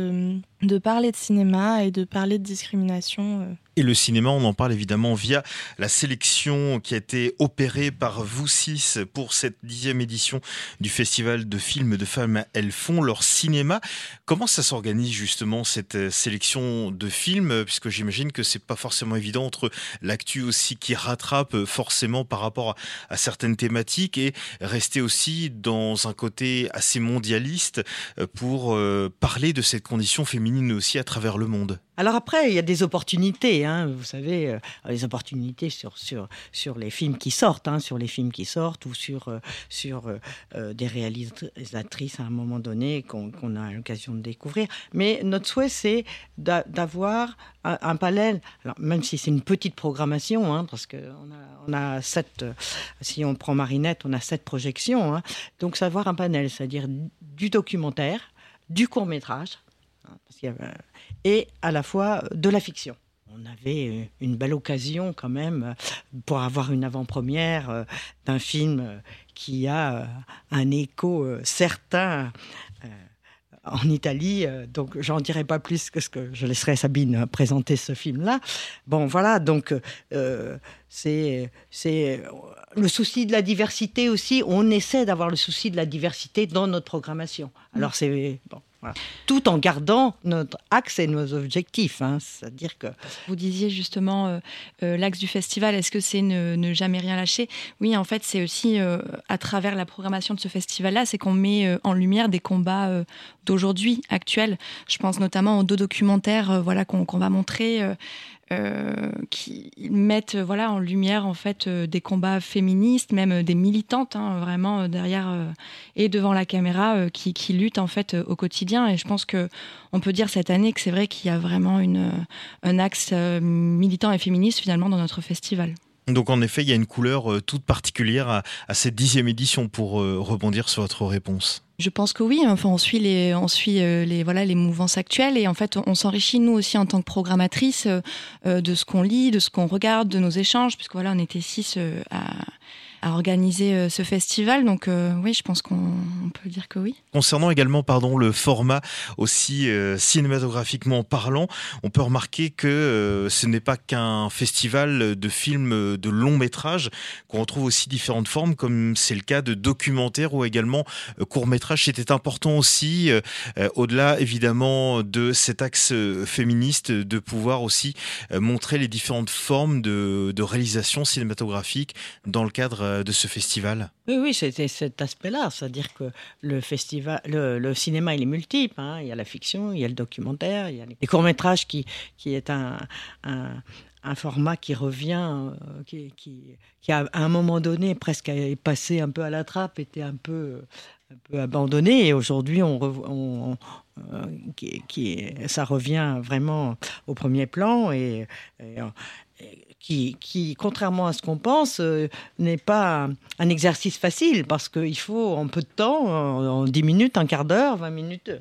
de parler de cinéma et de parler de discrimination et le cinéma, on en parle évidemment via la sélection qui a été opérée par vous six pour cette dixième édition du Festival de films de femmes. Elles font leur cinéma. Comment ça s'organise justement cette euh, sélection de films? Puisque j'imagine que c'est pas forcément évident entre l'actu aussi qui rattrape euh, forcément par rapport à, certaines thématiques et rester aussi dans un côté assez mondialiste euh, pour parler de cette condition féminine aussi à travers le monde. Alors après, il y a des opportunités, hein, vous savez, euh, des opportunités sur, sur, sur les films qui sortent, hein, sur les films qui sortent ou sur, euh, sur euh, des réalisatrices à un moment donné qu'on a l'occasion de découvrir. Mais notre souhait, c'est d'avoir un, panel, alors même si c'est une petite programmation, hein, parce qu'on a, on a sept, si on prend Marinette, on a sept projections, donc savoir un panel, c'est-à-dire du documentaire, du court métrage, parce qu'il y a, et à la fois de la fiction. On avait euh, une belle occasion quand même euh, pour avoir une avant-première euh, d'un film qui a un écho certain en Italie, donc j'en dirai pas plus que ce que je laisserai Sabine présenter ce film-là. Bon, voilà, donc c'est c'est le souci de la diversité aussi. On essaie d'avoir le souci de la diversité dans notre programmation. Alors c'est bon, tout en gardant notre axe et nos objectifs. Hein. C'est-à-dire que vous disiez justement euh, euh, l'axe du festival. Est-ce que c'est ne, jamais rien lâcher? Oui, en fait, c'est aussi euh, à travers la programmation de ce festival-là, c'est qu'on met en lumière des combats d'aujourd'hui, actuels. Je pense notamment aux deux documentaires, voilà, qu'on va montrer. Euh, qui mettent voilà en lumière en fait euh, des combats féministes, même des militantes hein, vraiment euh, derrière et devant la caméra qui, qui, luttent en fait au quotidien. Et je pense que on peut dire cette année que c'est vrai qu'il y a vraiment une, un axe militant et féministe finalement dans notre festival. Donc en effet, il y a une couleur toute particulière à cette dixième édition pour rebondir sur votre réponse. Je pense que oui. Enfin, on suit les, on suit euh, les, voilà, les mouvances actuelles et en fait, on s'enrichit nous aussi en tant que programmatrice euh, euh, de ce qu'on lit, de ce qu'on regarde, de nos échanges, puisque voilà, on était six à à organiser ce festival. Donc oui, je pense qu'on peut dire que oui. Concernant également pardon, le format aussi cinématographiquement parlant, on peut remarquer que ce n'est pas qu'un festival de films de long métrage, qu'on retrouve aussi différentes formes, comme c'est le cas de documentaires ou également court métrage. C'était important aussi, au-delà évidemment de cet axe féministe, de pouvoir aussi montrer les différentes formes de, réalisation cinématographique dans le cadre euh, de ce festival Oui, oui, c'était cet aspect-là, c'est-à-dire que le festival, le, cinéma, il est multiple. Hein. Il y a la fiction, il y a le documentaire, il y a les courts-métrages qui, qui est un, un format qui revient, euh, qui, qui, qui, à un moment donné presque est passé un peu à la trappe, était un peu, un peu abandonné. Et aujourd'hui, on, euh, qui, ça revient vraiment au premier plan. Et, qui, qui, contrairement à ce qu'on pense, euh, n'est pas un exercice facile parce qu'il faut en peu de temps, en, 10 minutes, un quart d'heure, 20 minutes, euh,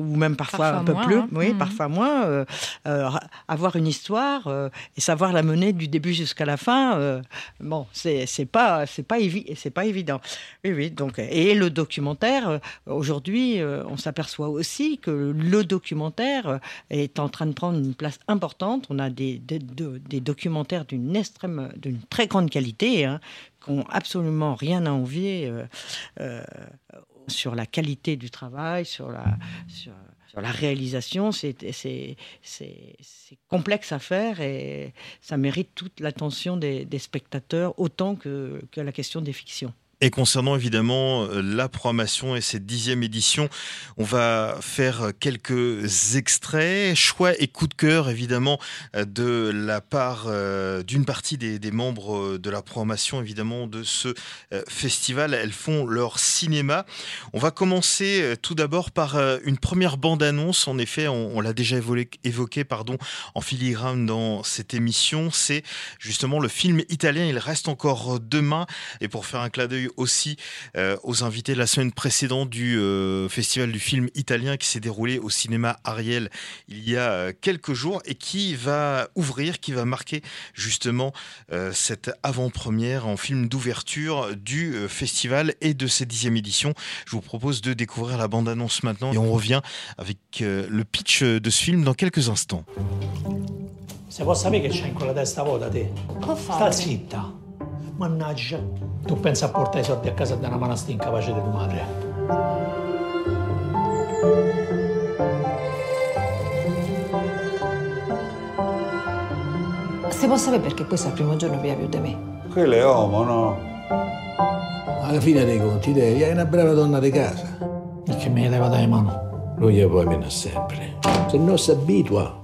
ou même parfois, un peu plus, hein. oui, mmh. parfois moins, euh, avoir une histoire et savoir la mener du début jusqu'à la fin. bon, c'est pas c'est pas c'est pas évident. Oui, oui. Donc et le documentaire aujourd'hui, on s'aperçoit aussi que le documentaire est en train de prendre une place importante. On a des, des, des documentaires d'une extrême, d'une très grande qualité, hein, qui absolument rien à envier euh, euh, sur la qualité du travail, sur la, sur, la réalisation. C'est complexe à faire et ça mérite toute l'attention des, des, spectateurs autant que, que la question des fictions. Et concernant évidemment euh, la programmation et cette dixième édition, on va faire quelques extraits, choix et coup de cœur évidemment euh, de la part euh, d'une partie des, membres de la programmation évidemment de ce festival. Elles font leur cinéma. On va commencer tout d'abord par une première bande-annonce. En effet, on, l'a déjà évoqué, évoqué pardon, en filigrane dans cette émission. C'est justement le film italien. Il reste encore demain. Et pour faire un clin d'œil aussi euh, aux invités de la semaine précédente du euh, festival du film italien qui s'est déroulé au cinéma Ariel il y a euh, quelques jours et qui va ouvrir, qui va marquer justement cette avant-première en film d'ouverture du festival et de cette dixième édition. Je vous propose de découvrir la bande-annonce maintenant et on revient avec le pitch de ce film dans quelques instants. Se può sapere che c'è in quella testa vuota te? Sta zitta. Mannaggia, tu pensa a portare i soldi a casa da una manastia incapace di tua madre. Si può sapere perché questo è il primo giorno via più di me? Quello è uomo, no? Alla fine dei conti, devi, hai una brava donna di casa. E che mi leva dalle mano? Lui gli poi viene sempre. Se no si abitua.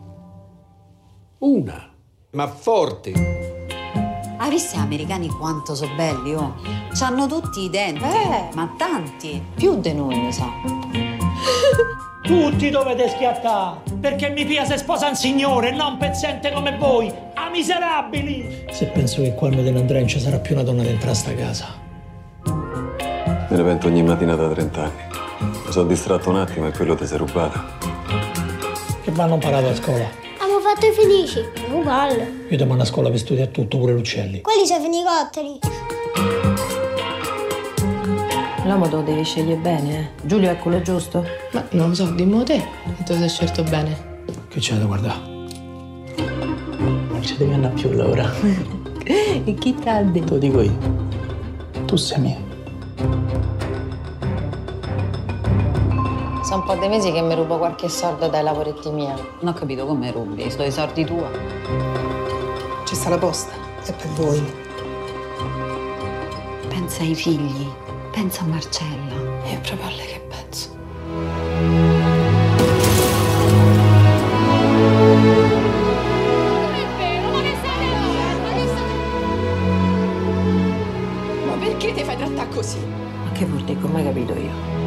Una, ma forte. Hai visto gli americani quanto sono belli, oh? C'hanno tutti i denti, eh. ma tanti. Più di noi, mi sa. Tutti dovete schiattare, perché mi pia se sposa un signore, non pezzente come voi, a miserabili! Se penso che quando te ne andrai non ci sarà più una donna dentro a sta casa. Me ne pento ogni mattina da 30 anni. Mi sono distratto un attimo e quello ti sei rubata. Che vanno imparato a scuola? Fatto i felici. Uguale. Io ti mando a scuola per studiare tutto, pure l'uccelli. Quelli sono fenicotteri. L'uomo te lo devi scegliere bene, eh? Giulio è quello giusto? Ma non lo so, dimmo te. Tu sei scelto bene. Che c'è da guardare? Non ci devi andare più, Laura. e chi t'ha detto? Te lo dico io. Tu sei mia. Sono un po' dei mesi che mi rubo qualche soldo dai lavoretti miei. Non ho capito come rubi, sto i soldi tua. Ci sta la posta, è per voi. Pensa ai figli, pensa a Marcella. E proprio a lei che penso. Ma perché ti fai trattare così? Ma che vuol dire? Come hai capito io?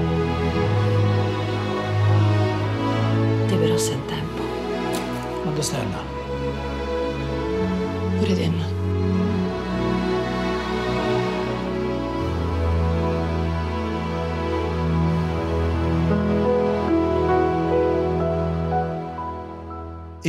Put it in.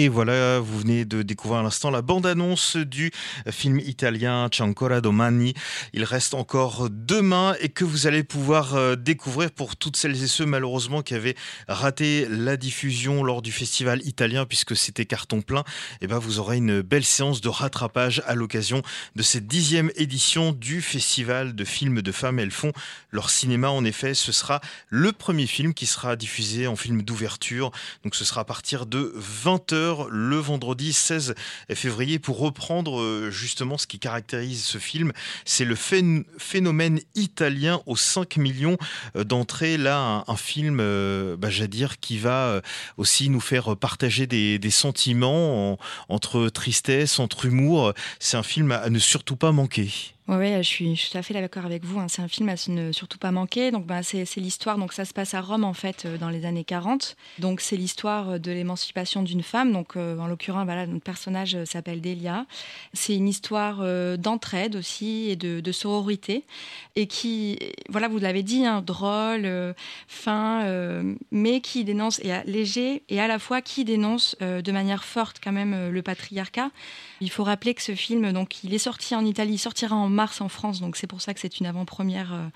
Et voilà, vous venez de découvrir à l'instant la bande-annonce du film italien Ciancora domani. Il reste encore demain et que vous allez pouvoir euh, découvrir pour toutes celles et ceux malheureusement qui avaient raté la diffusion lors du festival italien puisque c'était carton plein. Et eh ben vous aurez une belle séance de rattrapage à l'occasion de cette dixième édition du festival de films de femmes. Elles font leur cinéma. En effet, ce sera le premier film qui sera diffusé en film d'ouverture. Donc ce sera à partir de 20h le vendredi 16 février pour reprendre euh, justement ce qui caractérise ce film. C'est le phénomène italien aux 5 millions euh, d'entrées. Là, un, film, euh, bah, j'allais dire, qui va aussi nous faire partager des, sentiments entre tristesse, entre humour. C'est un film à ne surtout pas manquer. Oui, je suis, tout à fait d'accord avec vous. Hein. C'est un film à ne surtout pas manquer. Donc, bah, c'est l'histoire. Donc, ça se passe à Rome en fait euh, dans les années 40. Donc, c'est l'histoire euh, de l'émancipation d'une femme. Donc, euh, en l'occurrence, voilà, notre personnage s'appelle Delia. C'est une histoire d'entraide aussi et de, sororité et qui, voilà, vous l'avez dit, hein, drôle, fin, mais qui dénonce et léger et à la fois qui dénonce de manière forte quand même le patriarcat. Il faut rappeler que ce film, donc, il est sorti en Italie, il sortira en mars en France, donc c'est pour ça que c'est une avant-première euh,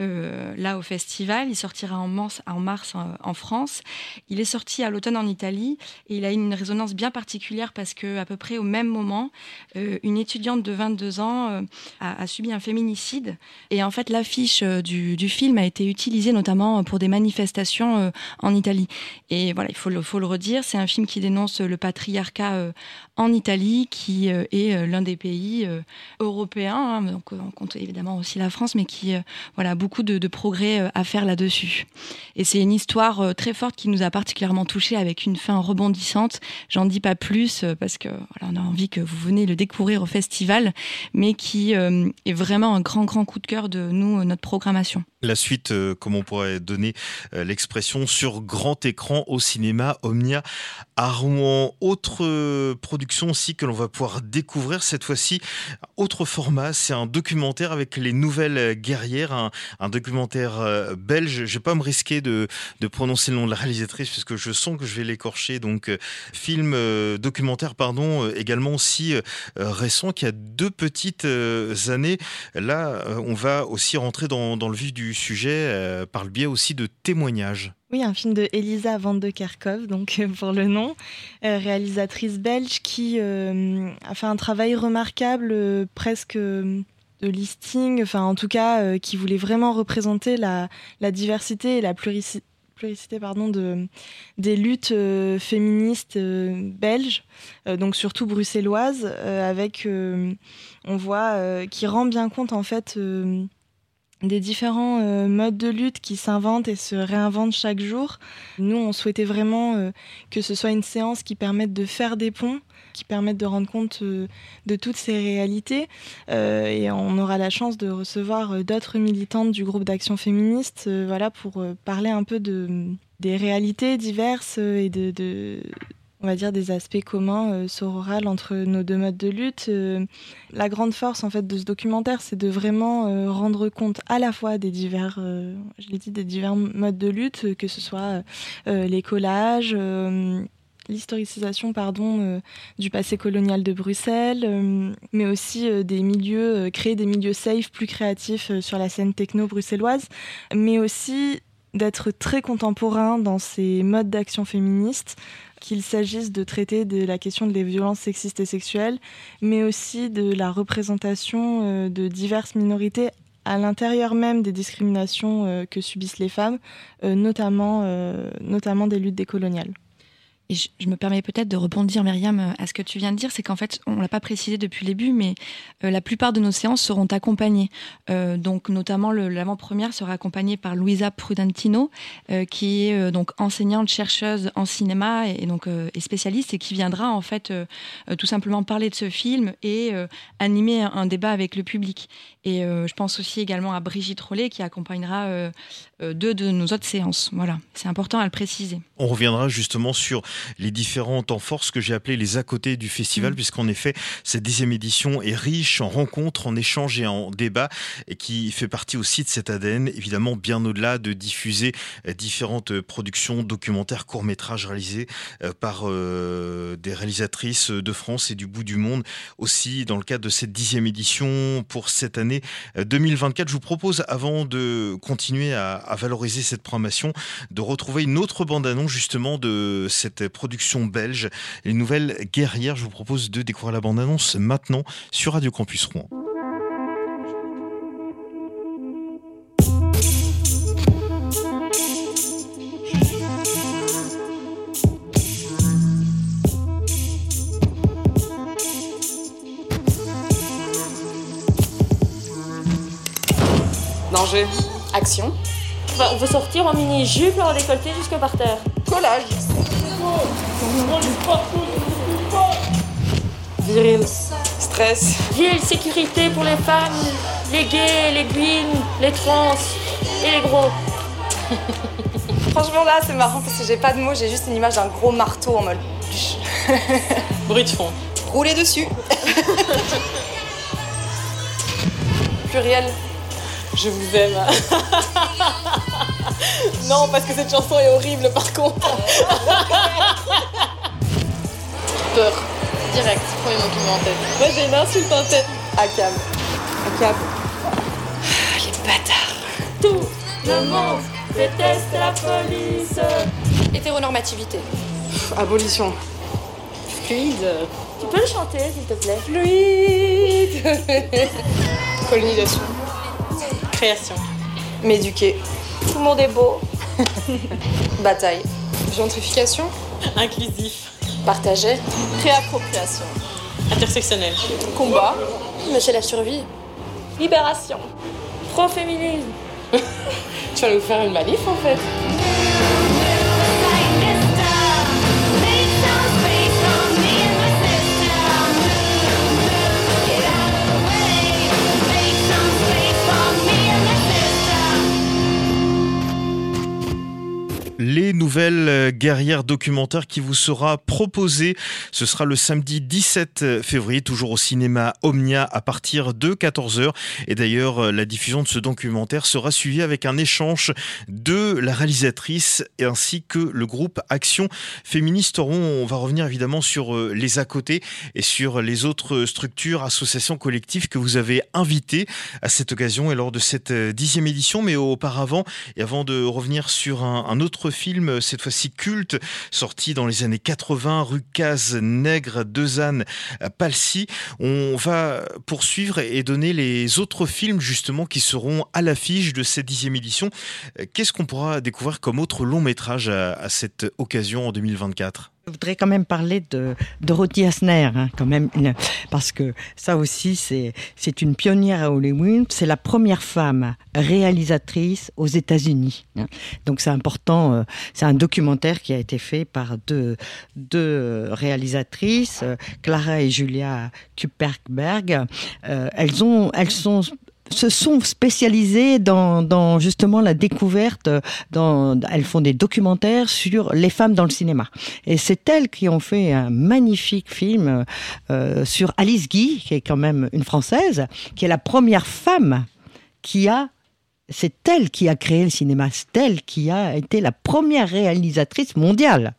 euh, là au festival. Il sortira en mars, en, mars euh, en, France. Il est sorti à l'automne en Italie et il a une résonance bien particulière parce que à peu près au même moment, une étudiante de 22 ans a, subi un féminicide et en fait l'affiche du, film a été utilisée notamment pour des manifestations en Italie. Et voilà, il faut le, faut le redire, c'est un film qui dénonce le patriarcat en Italie, qui est l'un des pays européens hein, donc on compte évidemment aussi la France, mais qui, euh, voilà, beaucoup de, progrès euh, à faire là-dessus. Et c'est une histoire euh, très forte qui nous a particulièrement touchés avec une fin rebondissante. J'en dis pas plus parce que voilà, on a envie que vous venez le découvrir au festival, mais qui est vraiment un grand, grand coup de cœur de nous, notre programmation. La suite, comme on pourrait donner l'expression, sur grand écran au cinéma Omnia à Rouen. Autre production aussi que l'on va pouvoir découvrir cette fois-ci, autre format, c'est un documentaire avec les nouvelles guerrières, un, documentaire euh, belge. Je ne vais pas me risquer de, prononcer le nom de la réalisatrice puisque je sens que je vais l'écorcher. Donc, euh, film euh, documentaire, pardon, également aussi récent qui a deux petites années. Là, on va aussi rentrer dans, dans le vif du sujet par le biais aussi de témoignages. Oui, un film de Elisa Van de Kerkhoff, donc euh, pour le nom, euh, réalisatrice belge qui euh, a fait un travail remarquable, presque de listing, enfin en tout cas qui voulait vraiment représenter la, diversité et la pluricité pluricité pardon, de, des luttes féministes belges, donc surtout bruxelloises, avec, on voit, qui rend bien compte en fait des différents euh, modes de lutte qui s'inventent et se réinventent chaque jour. Nous, on souhaitait vraiment euh, que ce soit une séance qui permette de faire des ponts, qui permette de rendre compte euh, de toutes ces réalités. et on aura la chance de recevoir d'autres militantes du groupe d'action féministe voilà, pour parler un peu de, des réalités diverses et de on va dire, des aspects communs euh, sororales entre nos deux modes de lutte. Euh, la grande force en fait de ce documentaire, c'est de vraiment euh, rendre compte à la fois des divers, je l'ai dit, des divers modes de lutte, que ce soit les collages l'historicisation pardon du passé colonial de Bruxelles, mais aussi des milieux créer des milieux safe plus créatifs sur la scène techno bruxelloise, mais aussi d'être très contemporain dans ces modes d'action féministe, qu'il s'agisse de traiter de la question des violences sexistes et sexuelles, mais aussi de la représentation euh, de diverses minorités à l'intérieur même des discriminations euh, que subissent les femmes, euh, notamment, notamment des luttes décoloniales. Je, me permets peut-être de rebondir, Myriam, à ce que tu viens de dire, c'est qu'en fait, on l'a pas précisé depuis le début, mais euh, la plupart de nos séances seront accompagnées. Euh, donc, notamment, l'avant-première sera accompagnée par Louisa Prudentino, euh, qui est donc enseignante chercheuse en cinéma et, donc spécialiste, et qui viendra en fait tout simplement parler de ce film et animer un, débat avec le public. Et je pense aussi également à Brigitte Rollet, qui accompagnera deux de nos autres séances. Voilà, c'est important à le préciser. On reviendra justement sur les différents temps forts, que j'ai appelé les à côté du festival, mmh. puisqu'en effet, cette dixième édition est riche en rencontres, en échanges et en débats, et qui fait partie aussi de cet ADN, évidemment, bien au-delà de diffuser euh, différentes productions, documentaires, courts-métrages réalisés euh, par euh, des réalisatrices de France et du bout du monde, aussi dans le cadre de cette dixième édition pour cette année 2024. Je vous propose, avant de continuer à, à valoriser cette programmation, de retrouver une autre bande-annonce justement de cette production belge, les nouvelles guerrières. Je vous propose de découvrir la bande-annonce maintenant sur Radio Campus Rouen. Danger. Action. On peut sortir en mini-jupe, en décolleté jusque par terre. Collage. Viril. Stress. Ville, sécurité pour les femmes, les gays, les guines, les trans et les gros. Franchement là c'est marrant parce que j'ai pas de mots, j'ai juste une image d'un gros marteau en mode. Bruit de fond. Rouler dessus. Pluriel. Je vous aime. non, parce que cette chanson est horrible par contre. Peur. Direct, premier mot qui me en tête. Moi j'ai une insulte en tête. Acab. Acab. Ah, les bâtards. Tout le monde déteste la police. Hétéronormativité. Abolition. Fluide. Tu peux le chanter s'il te plaît? Fluide. Colonisation. Création. M'éduquer. Tout le monde est beau. Bataille. Gentrification. Inclusif. Partager. Réappropriation. Intersectionnel. Combat. Mais c'est la survie. Libération. Pro-féminisme. tu vas nous faire une manif en fait. Les nouvelles euh, guerrières documentaires qui vous sera proposé. Ce sera le samedi 17 février, toujours au cinéma Omnia à partir de 14h. Et d'ailleurs, euh, la diffusion de ce documentaire sera suivie avec un échange de la réalisatrice ainsi que le groupe Action Féministe. On va revenir évidemment sur euh, les à côté et sur les autres structures, associations collectives que vous avez invitées à cette occasion et lors de cette dixième édition. Mais auparavant, et avant de revenir sur un autre film, cette fois-ci culte, sorti dans les années 80, rue Nègre, Dezanne, Palsy. On va poursuivre et donner les autres films justement qui seront à l'affiche de cette dixième édition. Qu'est-ce qu'on pourra découvrir comme autre long métrage à, à cette occasion en 2024 je voudrais quand même parler de Dorothy Asner, hein, quand même, parce que ça aussi, c'est une pionnière à Hollywood. C'est la première femme réalisatrice aux États-Unis. Hein. Donc c'est important. Euh, c'est un documentaire qui a été fait par deux deux réalisatrices, euh, Clara et Julia Kuperberg. Euh, elles ont elles sont se sont spécialisées dans, justement la découverte. Elles font des documentaires sur les femmes dans le cinéma. Et c'est elles qui ont fait un magnifique film euh, sur Alice Guy, qui est quand même une Française, qui est la première femme qui a c'est elle qui a créé le cinéma, c'est elle qui a été la première réalisatrice mondiale.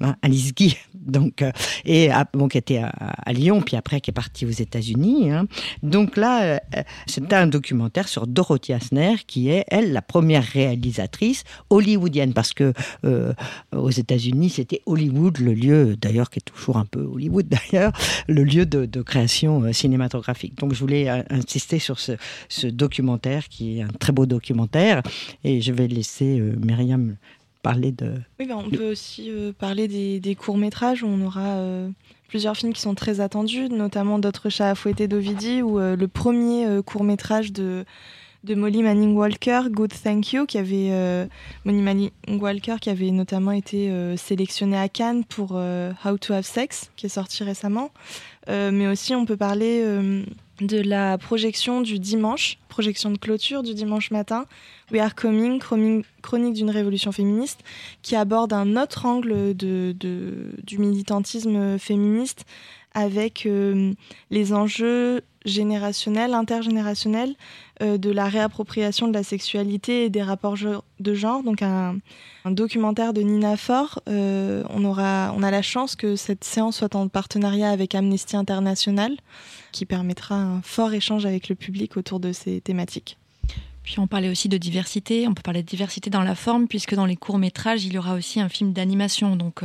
Hein, Alice Guy, donc euh, et bon qui était à, Lyon, puis après qui est partie aux États-Unis. Hein. Donc là, euh, c'est un documentaire sur Dorothy Asner, qui est elle la première réalisatrice hollywoodienne, parce que euh, aux États-Unis c'était Hollywood, le lieu d'ailleurs qui est toujours un peu Hollywood d'ailleurs, le lieu de, de, création cinématographique. Donc je voulais insister sur ce, ce, documentaire qui est un très beau documentaire, et je vais laisser Myriam parler de... Oui, ben, on peut aussi euh, parler des, courts-métrages. On aura euh, plusieurs films qui sont très attendus, notamment D'autres chats à fouetter d'Ovidie, ou euh, le premier court-métrage de, de Molly Manning Walker, Good Thank You, qui avait Molly Manning Walker qui avait notamment été sélectionné à Cannes pour How to Have Sex, qui est sorti récemment. mais aussi, on peut parler de la projection du dimanche, projection de clôture du dimanche matin, We Are Coming, chronique d'une révolution féministe, qui aborde un autre angle du militantisme féministe avec euh, les enjeux générationnels, intergénérationnels euh, de la réappropriation de la sexualité et des rapports de genre. Donc un, documentaire de Nina Faure. Euh, on, aura, on a la chance que cette séance soit en partenariat avec Amnesty International, qui permettra un fort échange avec le public autour de ces thématiques. Puis on parlait aussi de diversité, on peut parler de diversité dans la forme, puisque dans les courts-métrages, il y aura aussi un film d'animation. Donc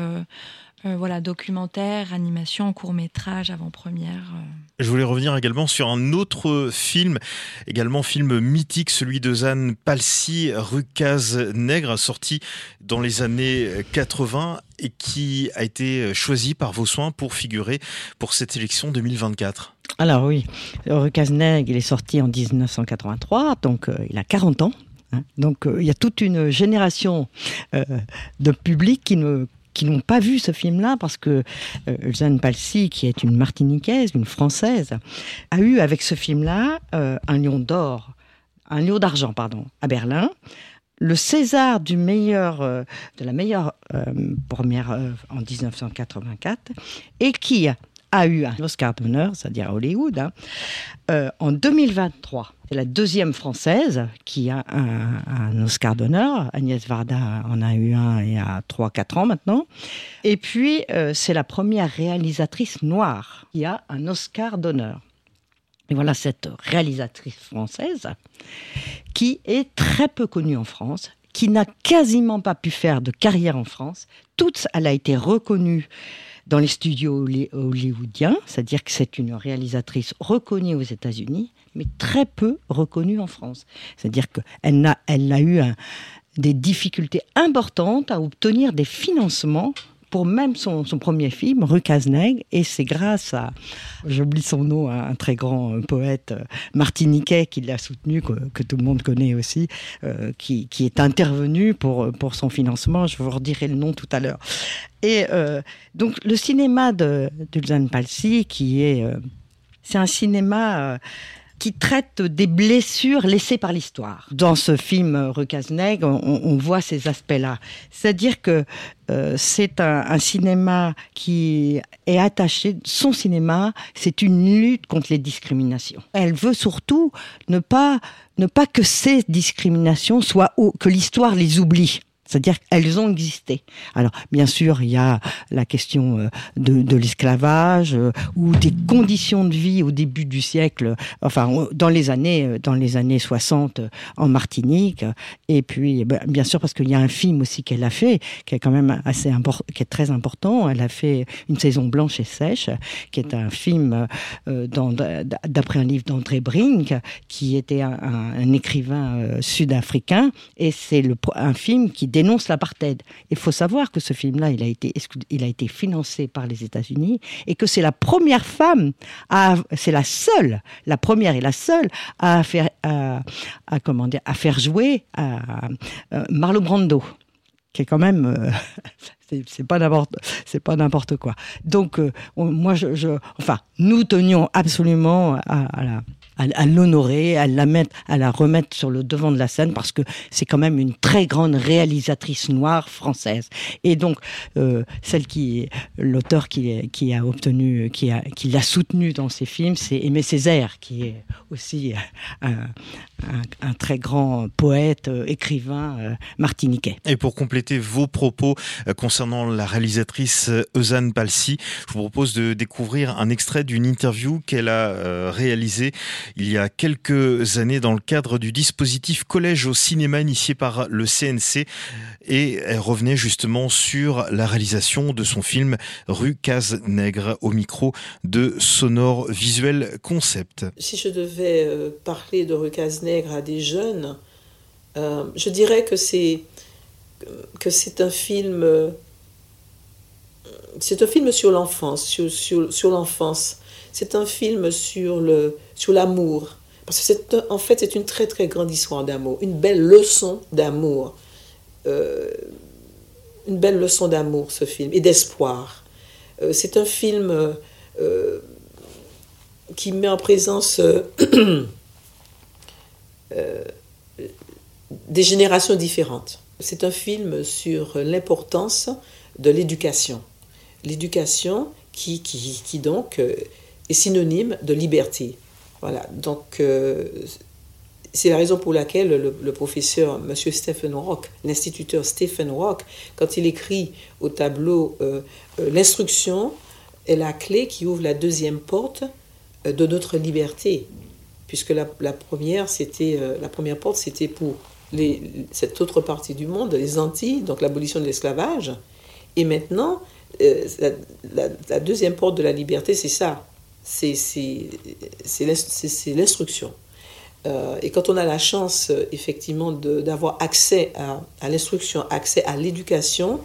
voilà, documentaire, animation, court métrage, avant-première. Euh. Je voulais revenir également sur un autre film, également film mythique, celui de Zane Palsy, Rucaz Nègre, sorti dans les années 80 et qui a été choisi par vos soins pour figurer pour cette élection 2024. Alors oui, Rucaz Nègre, il est sorti en 1983, donc euh, il a 40 ans. Hein. donc il y a toute une génération de public qui ne qui n'ont pas vu ce film-là, parce que euh, Palsy, qui est une Martiniquaise, une Française, a eu avec ce film-là euh, un lion d'or, un lion d'argent, pardon, à Berlin. Le César du meilleur, euh, de la meilleure euh, première œuvre en 1984, et qui a eu un Oscar d'honneur, c'est-à-dire à Hollywood, hein, en 2023. C'est la deuxième française qui a un, Oscar d'honneur. Agnès Varda en a eu un il y a 3-4 ans maintenant. Et puis, euh, c'est la première réalisatrice noire qui a un Oscar d'honneur. Et voilà cette réalisatrice française qui est très peu connue en France, qui n'a quasiment pas pu faire de carrière en France. Toute, elle a été reconnue dans les studios hollywoodiens, c'est-à-dire que c'est une réalisatrice reconnue aux États-Unis, mais très peu reconnue en France. C'est-à-dire qu'elle a, elle a eu des difficultés importantes à obtenir des financements pour même son, premier film, Rue Cazenègue, et c'est grâce à, j'oublie son nom, un très grand euh, poète euh, martiniquais qui l'a soutenu, que, tout le monde connaît aussi, euh, qui, est intervenu pour, pour son financement. Je vous redirai le nom tout à l'heure. Et donc le cinéma de d'Ulzane Palsy, qui est... c'est un cinéma qui traite des blessures laissées par l'histoire. Dans ce film Recazeneg, on, on voit ces aspects-là. C'est-à-dire que euh, c'est un, cinéma qui est attaché, son cinéma, c'est une lutte contre les discriminations. Elle veut surtout ne pas, ne pas que ces discriminations soient, que l'histoire les oublie. C'est-à-dire qu'elles ont existé. Alors, bien sûr, il y a la question euh, de, l'esclavage euh, ou des conditions de vie au début du siècle, enfin, dans les années, euh, dans les années 60 en Martinique. Et puis, ben, bien sûr, parce qu'il y a un film aussi qu'elle a fait, qui est quand même assez important, qui est très important. Elle a fait Une saison blanche et sèche, qui est un film d'après un livre d'André Brink, qui était un, écrivain sud-africain. Et c'est un film qui dénonce l'apartheid. Il faut savoir que ce film-là, il a été, il a été financé par les États-Unis et que c'est la première femme, c'est la seule, la première et la seule à faire, à, comment dire, à faire jouer à, euh, Marlon Brando, qui est quand même euh, c'est pas n'importe c'est pas n'importe quoi donc euh, moi je, enfin nous tenions absolument à la à, l'honorer, à la mettre, à la remettre sur le devant de la scène parce que c'est quand même une très grande réalisatrice noire française. Et donc euh, celle qui, l'auteur qui, qui a obtenu, qui a, qui l'a soutenu dans ses films, c'est Aimé Césaire, qui est aussi un, un, très grand poète, euh, écrivain euh, martiniquais. Et pour compléter vos propos concernant la réalisatrice Eusanne Palsy, je vous propose de découvrir un extrait d'une interview qu'elle a réalisée il y a quelques années dans le cadre du dispositif Collège au cinéma initié par le CNC et elle revenait justement sur la réalisation de son film Rue Case Nègre au micro de Sonore Visuel Concept. Si je devais euh, parler de Rue Case Nègre à des jeunes, euh, je dirais que c'est que c'est un film euh, c'est un film sur l'enfance, sur, sur, sur l'enfance. C'est un film sur le sur l'amour. Parce que en fait c'est une très très grande histoire d'amour, une belle leçon d'amour, une belle leçon d'amour ce film et d'espoir. Euh, c'est un film euh, qui met en présence des générations différentes. C'est un film sur l'importance de l'éducation. L'éducation qui, qui, qui, donc est synonyme de liberté. Voilà, donc euh, c'est la raison pour laquelle le, professeur, M. Stephen Rock, l'instituteur Stephen Rock, quand il écrit au tableau euh, euh, L'instruction est la clé qui ouvre la deuxième porte de notre liberté, puisque la, première, c'était, la première porte, c'était pour cette autre partie du monde, les Antilles, donc l'abolition de l'esclavage. Et maintenant, la, la, deuxième porte de la liberté, c'est ça, c'est l'instruction. Euh, et quand on a la chance, effectivement, d'avoir accès à, l'instruction, accès à l'éducation,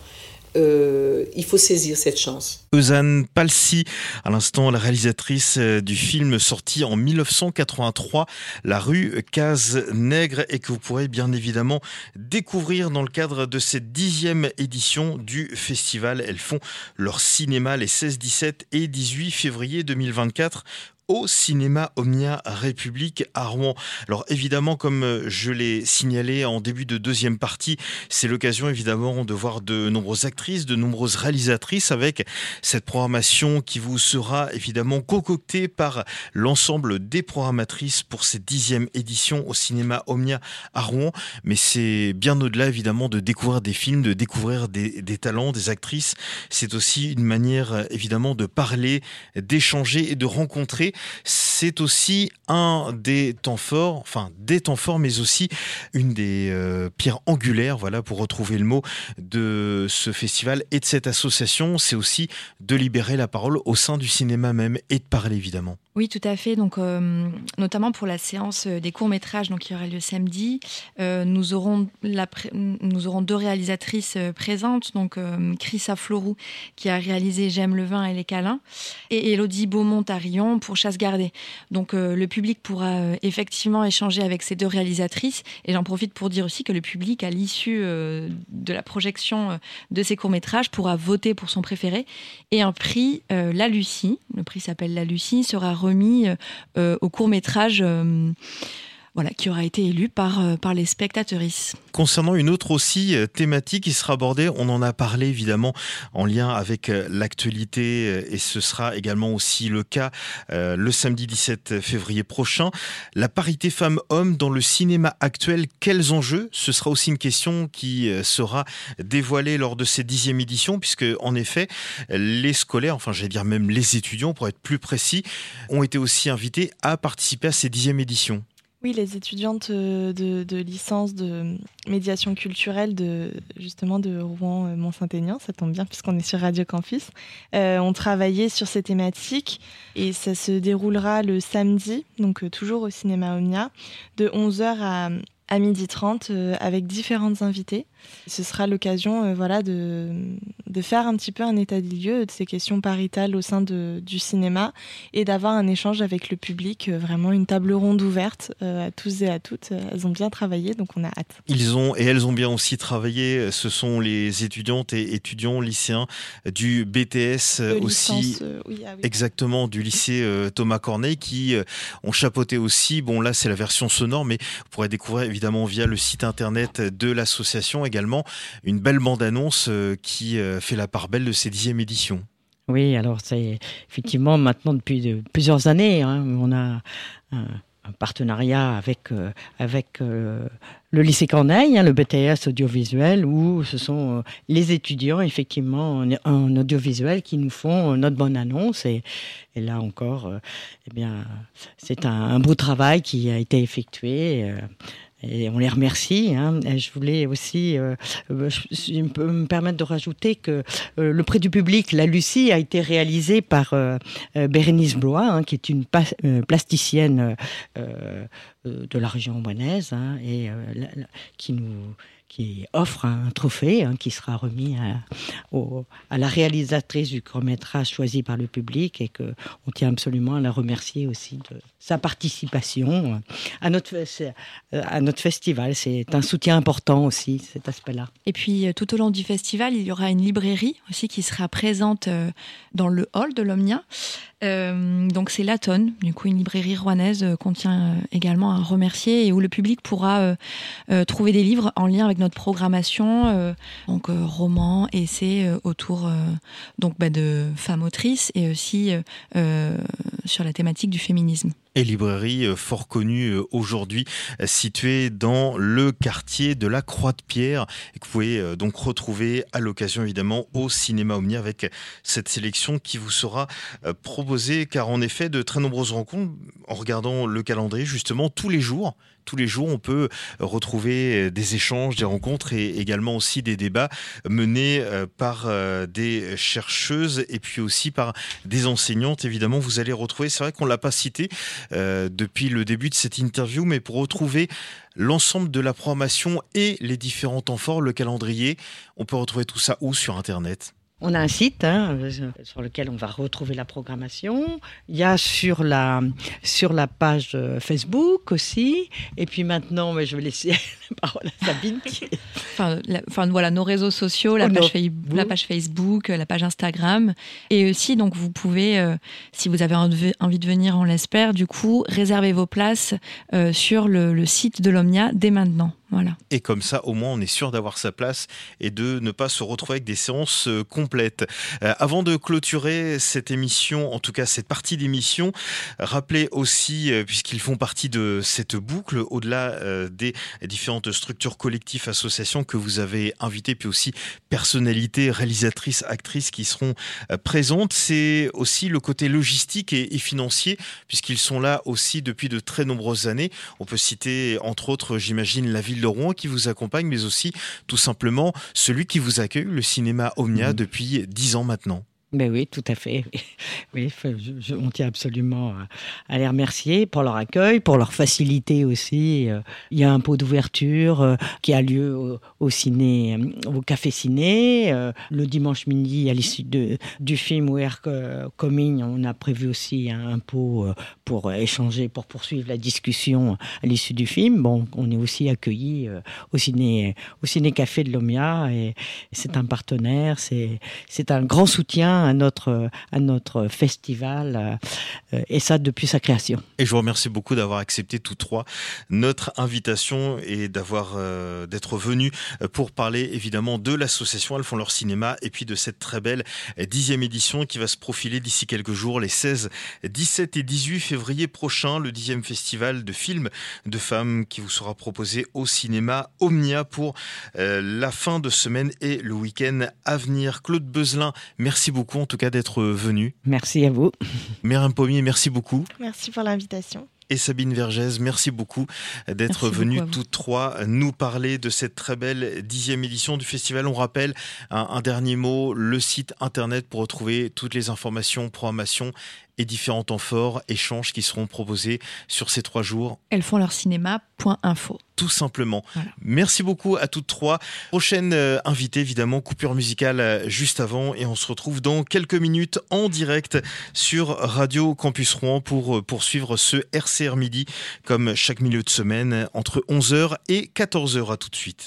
euh, il faut saisir cette chance. Eusanne Palsy, à l'instant la réalisatrice euh, du film sorti en 1983, La rue Case Nègre, et que vous pourrez bien évidemment découvrir dans le cadre de cette dixième édition du festival. Elles font leur cinéma les 16, 17 et 18 février 2024 au cinéma Omnia République à Rouen. Alors évidemment, comme euh, je l'ai signalé en début de deuxième partie, c'est l'occasion évidemment de voir de nombreuses actrices, de nombreuses réalisatrices avec cette programmation qui vous sera évidemment concoctée par l'ensemble des programmatrices pour cette dixième édition au cinéma Omnia à Rouen. Mais c'est bien au-delà évidemment de découvrir des films, de découvrir des, des talents, des actrices. C'est aussi une manière évidemment de parler, d'échanger et de rencontrer c'est aussi un des temps forts, enfin des temps forts, mais aussi une des euh, pierres angulaires, voilà, pour retrouver le mot, de ce festival et de cette association. C'est aussi de libérer la parole au sein du cinéma même et de parler évidemment. Oui, tout à fait. Donc, euh, notamment pour la séance des courts métrages, donc qui aura lieu samedi, euh, nous aurons deux réalisatrices euh, présentes. Donc, Florou qui a réalisé J'aime le vin et les câlins, et Elodie Beaumont-Arion pour Chasse gardée. Donc, le public pourra effectivement échanger avec ces deux réalisatrices. Et j'en profite pour dire aussi que le public, à l'issue de la projection de ces courts métrages, pourra voter pour son préféré. Et un prix, la Lucie, le prix s'appelle la Lucie, sera remis euh, au court métrage euh, voilà, qui aura été élu par, euh, par les spectatrices. Concernant une autre aussi thématique qui sera abordée, on en a parlé évidemment en lien avec l'actualité et ce sera également aussi le cas le samedi 17 février prochain. La parité femmes-hommes dans le cinéma actuel, quels enjeux? Ce sera aussi une question qui sera dévoilée lors de cette dixième édition puisque en effet les scolaires, enfin j'allais dire même les étudiants pour être plus précis, ont été aussi invités à participer à ces dixième éditions. Oui, les étudiantes euh, de, licence de médiation culturelle de justement de Rouen euh, Mont Saint-Aignan, ça tombe bien puisqu'on est sur Radio Campus, euh, ont travaillé sur ces thématiques et ça se déroulera le samedi, donc toujours au cinéma Omnia, de 11h à, à 12h30 avec différentes invités. Ce sera l'occasion euh, voilà, de, de, faire un petit peu un état des lieux de ces questions paritales au sein de, du cinéma et d'avoir un échange avec le public, euh, vraiment une table ronde ouverte euh, à tous et à toutes. Elles ont bien travaillé, donc on a hâte. Ils ont et elles ont bien aussi travaillé. Ce sont les étudiantes et étudiants lycéens du BTS aussi, ah exactement du lycée Thomas Corneille qui ont chapeauté aussi. Bon là c'est la version sonore, mais vous pourrez découvrir évidemment via le site internet de l'association une belle bande-annonce euh, qui euh, fait la part belle de ces dixième éditions. Oui, alors c'est effectivement maintenant depuis plusieurs années, hein, on a un, partenariat avec, euh, avec le lycée Corneille, hein, le BTS audiovisuel, où ce sont les étudiants effectivement en, audiovisuel qui nous font notre bonne annonce. Et, là encore, eh bien, c'est un, beau travail qui a été effectué et on les remercie. Hein. je voulais aussi euh, euh me permettre de rajouter que euh, le prix du public, la Lucie, a été réalisé par Bérénice Blois, hein, qui est une plasticienne de la région rouennaise hein, et qui nous qui offre un trophée hein, qui sera remis à, la réalisatrice du court-métrage choisi par le public et que on tient absolument à la remercier aussi de sa participation à notre, à notre festival. C'est un soutien important aussi, cet aspect-là. Et puis, euh, tout au long du festival, il y aura une librairie aussi qui sera présente euh, dans le hall de l'Omnia Euh, donc c'est Latone, du coup une librairie rouennaise euh, qu'on tient euh, également à remercier et où le public pourra trouver des livres en lien avec notre programmation, donc romans, essais autour donc bah, de femmes autrices et aussi sur la thématique du féminisme et librairie euh, fort connue euh, aujourd'hui, euh, située dans le quartier de la Croix-de-Pierre, et que vous pouvez donc retrouver à l'occasion évidemment au cinéma Omnia avec cette sélection qui vous sera proposée, car en effet, de très nombreuses rencontres, en regardant le calendrier justement, tous les jours, tous les jours, on peut retrouver des échanges, des rencontres et également aussi des débats menés par des chercheuses et puis aussi par des enseignantes. Évidemment, vous allez retrouver, c'est vrai qu'on l'a pas cité, euh, depuis le début de cette interview, mais pour retrouver l'ensemble de la programmation et les différents temps forts, le calendrier, on peut retrouver tout ça où? Sur Internet on a un site hein, sur lequel on va retrouver la programmation. Il y a sur la, sur la page euh, Facebook aussi. Et puis maintenant, mais je vais laisser la parole à Sabine. enfin, enfin, voilà, nos réseaux sociaux, la, page, la page Facebook, la page Instagram. Et aussi, donc, vous pouvez, euh, si vous avez envie de venir, on l'espère, du coup, réserver vos places euh, sur le, le site de l'Omnia dès maintenant. Et comme ça, au moins, on est sûr d'avoir sa place et de ne pas se retrouver avec des séances euh, complètes. Euh, avant de clôturer cette émission, en tout cas cette partie d'émission, rappelez aussi, euh, puisqu'ils font partie de cette boucle, au-delà des différentes structures collectives, associations que vous avez invitées, puis aussi personnalités, réalisatrices, actrices qui seront présentes, c'est aussi le côté logistique et financier, puisqu'ils sont là aussi depuis de très nombreuses années. On peut citer, entre autres, j'imagine, la ville de Rouen qui vous accompagne, mais aussi tout simplement celui qui vous accueille, le cinéma Omnia, mhm. depuis dix ans maintenant. Ben oui, tout à fait. Oui, je, on tient absolument à, les remercier pour leur accueil, pour leur facilité aussi. Euh, il y a un pot d'ouverture euh, qui a lieu au, ciné, euh, au café ciné. Le dimanche midi, à l'issue du film Where Coming, on a prévu aussi un, pot pour échanger, pour poursuivre la discussion à l'issue du film. Bon, on est aussi accueillis au ciné, au ciné café de Lomia et c'est un partenaire, c'est un grand soutien à notre, à notre festival, euh, et ça depuis sa création. Et je vous remercie beaucoup d'avoir accepté tous trois notre invitation et d'avoir euh, d'être venu pour parler évidemment de l'association Elles font leur cinéma et puis de cette très belle dixième édition qui va se profiler d'ici quelques jours, les 16, 17 et 18 février prochains, le dixième festival de films de femmes qui vous sera proposé au cinéma Omnia pour euh, la fin de semaine et le week-end à venir. Claude Beuzelin, merci beaucoup en tout cas d'être venu. Merci à vous. Myriam Pommier, merci beaucoup. Merci pour l'invitation et Sabine Vergès. Merci beaucoup d'être venues toutes trois nous parler de cette très belle dixième édition du festival. On rappelle un, dernier mot, le site internet pour retrouver toutes les informations, programmations et différents temps forts, échanges qui seront proposés sur ces trois jours. Elles font leur cinéma.info. Tout simplement. Merci beaucoup à toutes trois. Prochaine euh, invitée, évidemment, coupure musicale euh, juste avant et on se retrouve dans quelques minutes en direct sur Radio Campus Rouen pour euh, poursuivre ce RCR Midi comme chaque milieu de semaine entre 11h et 14h. À tout de suite.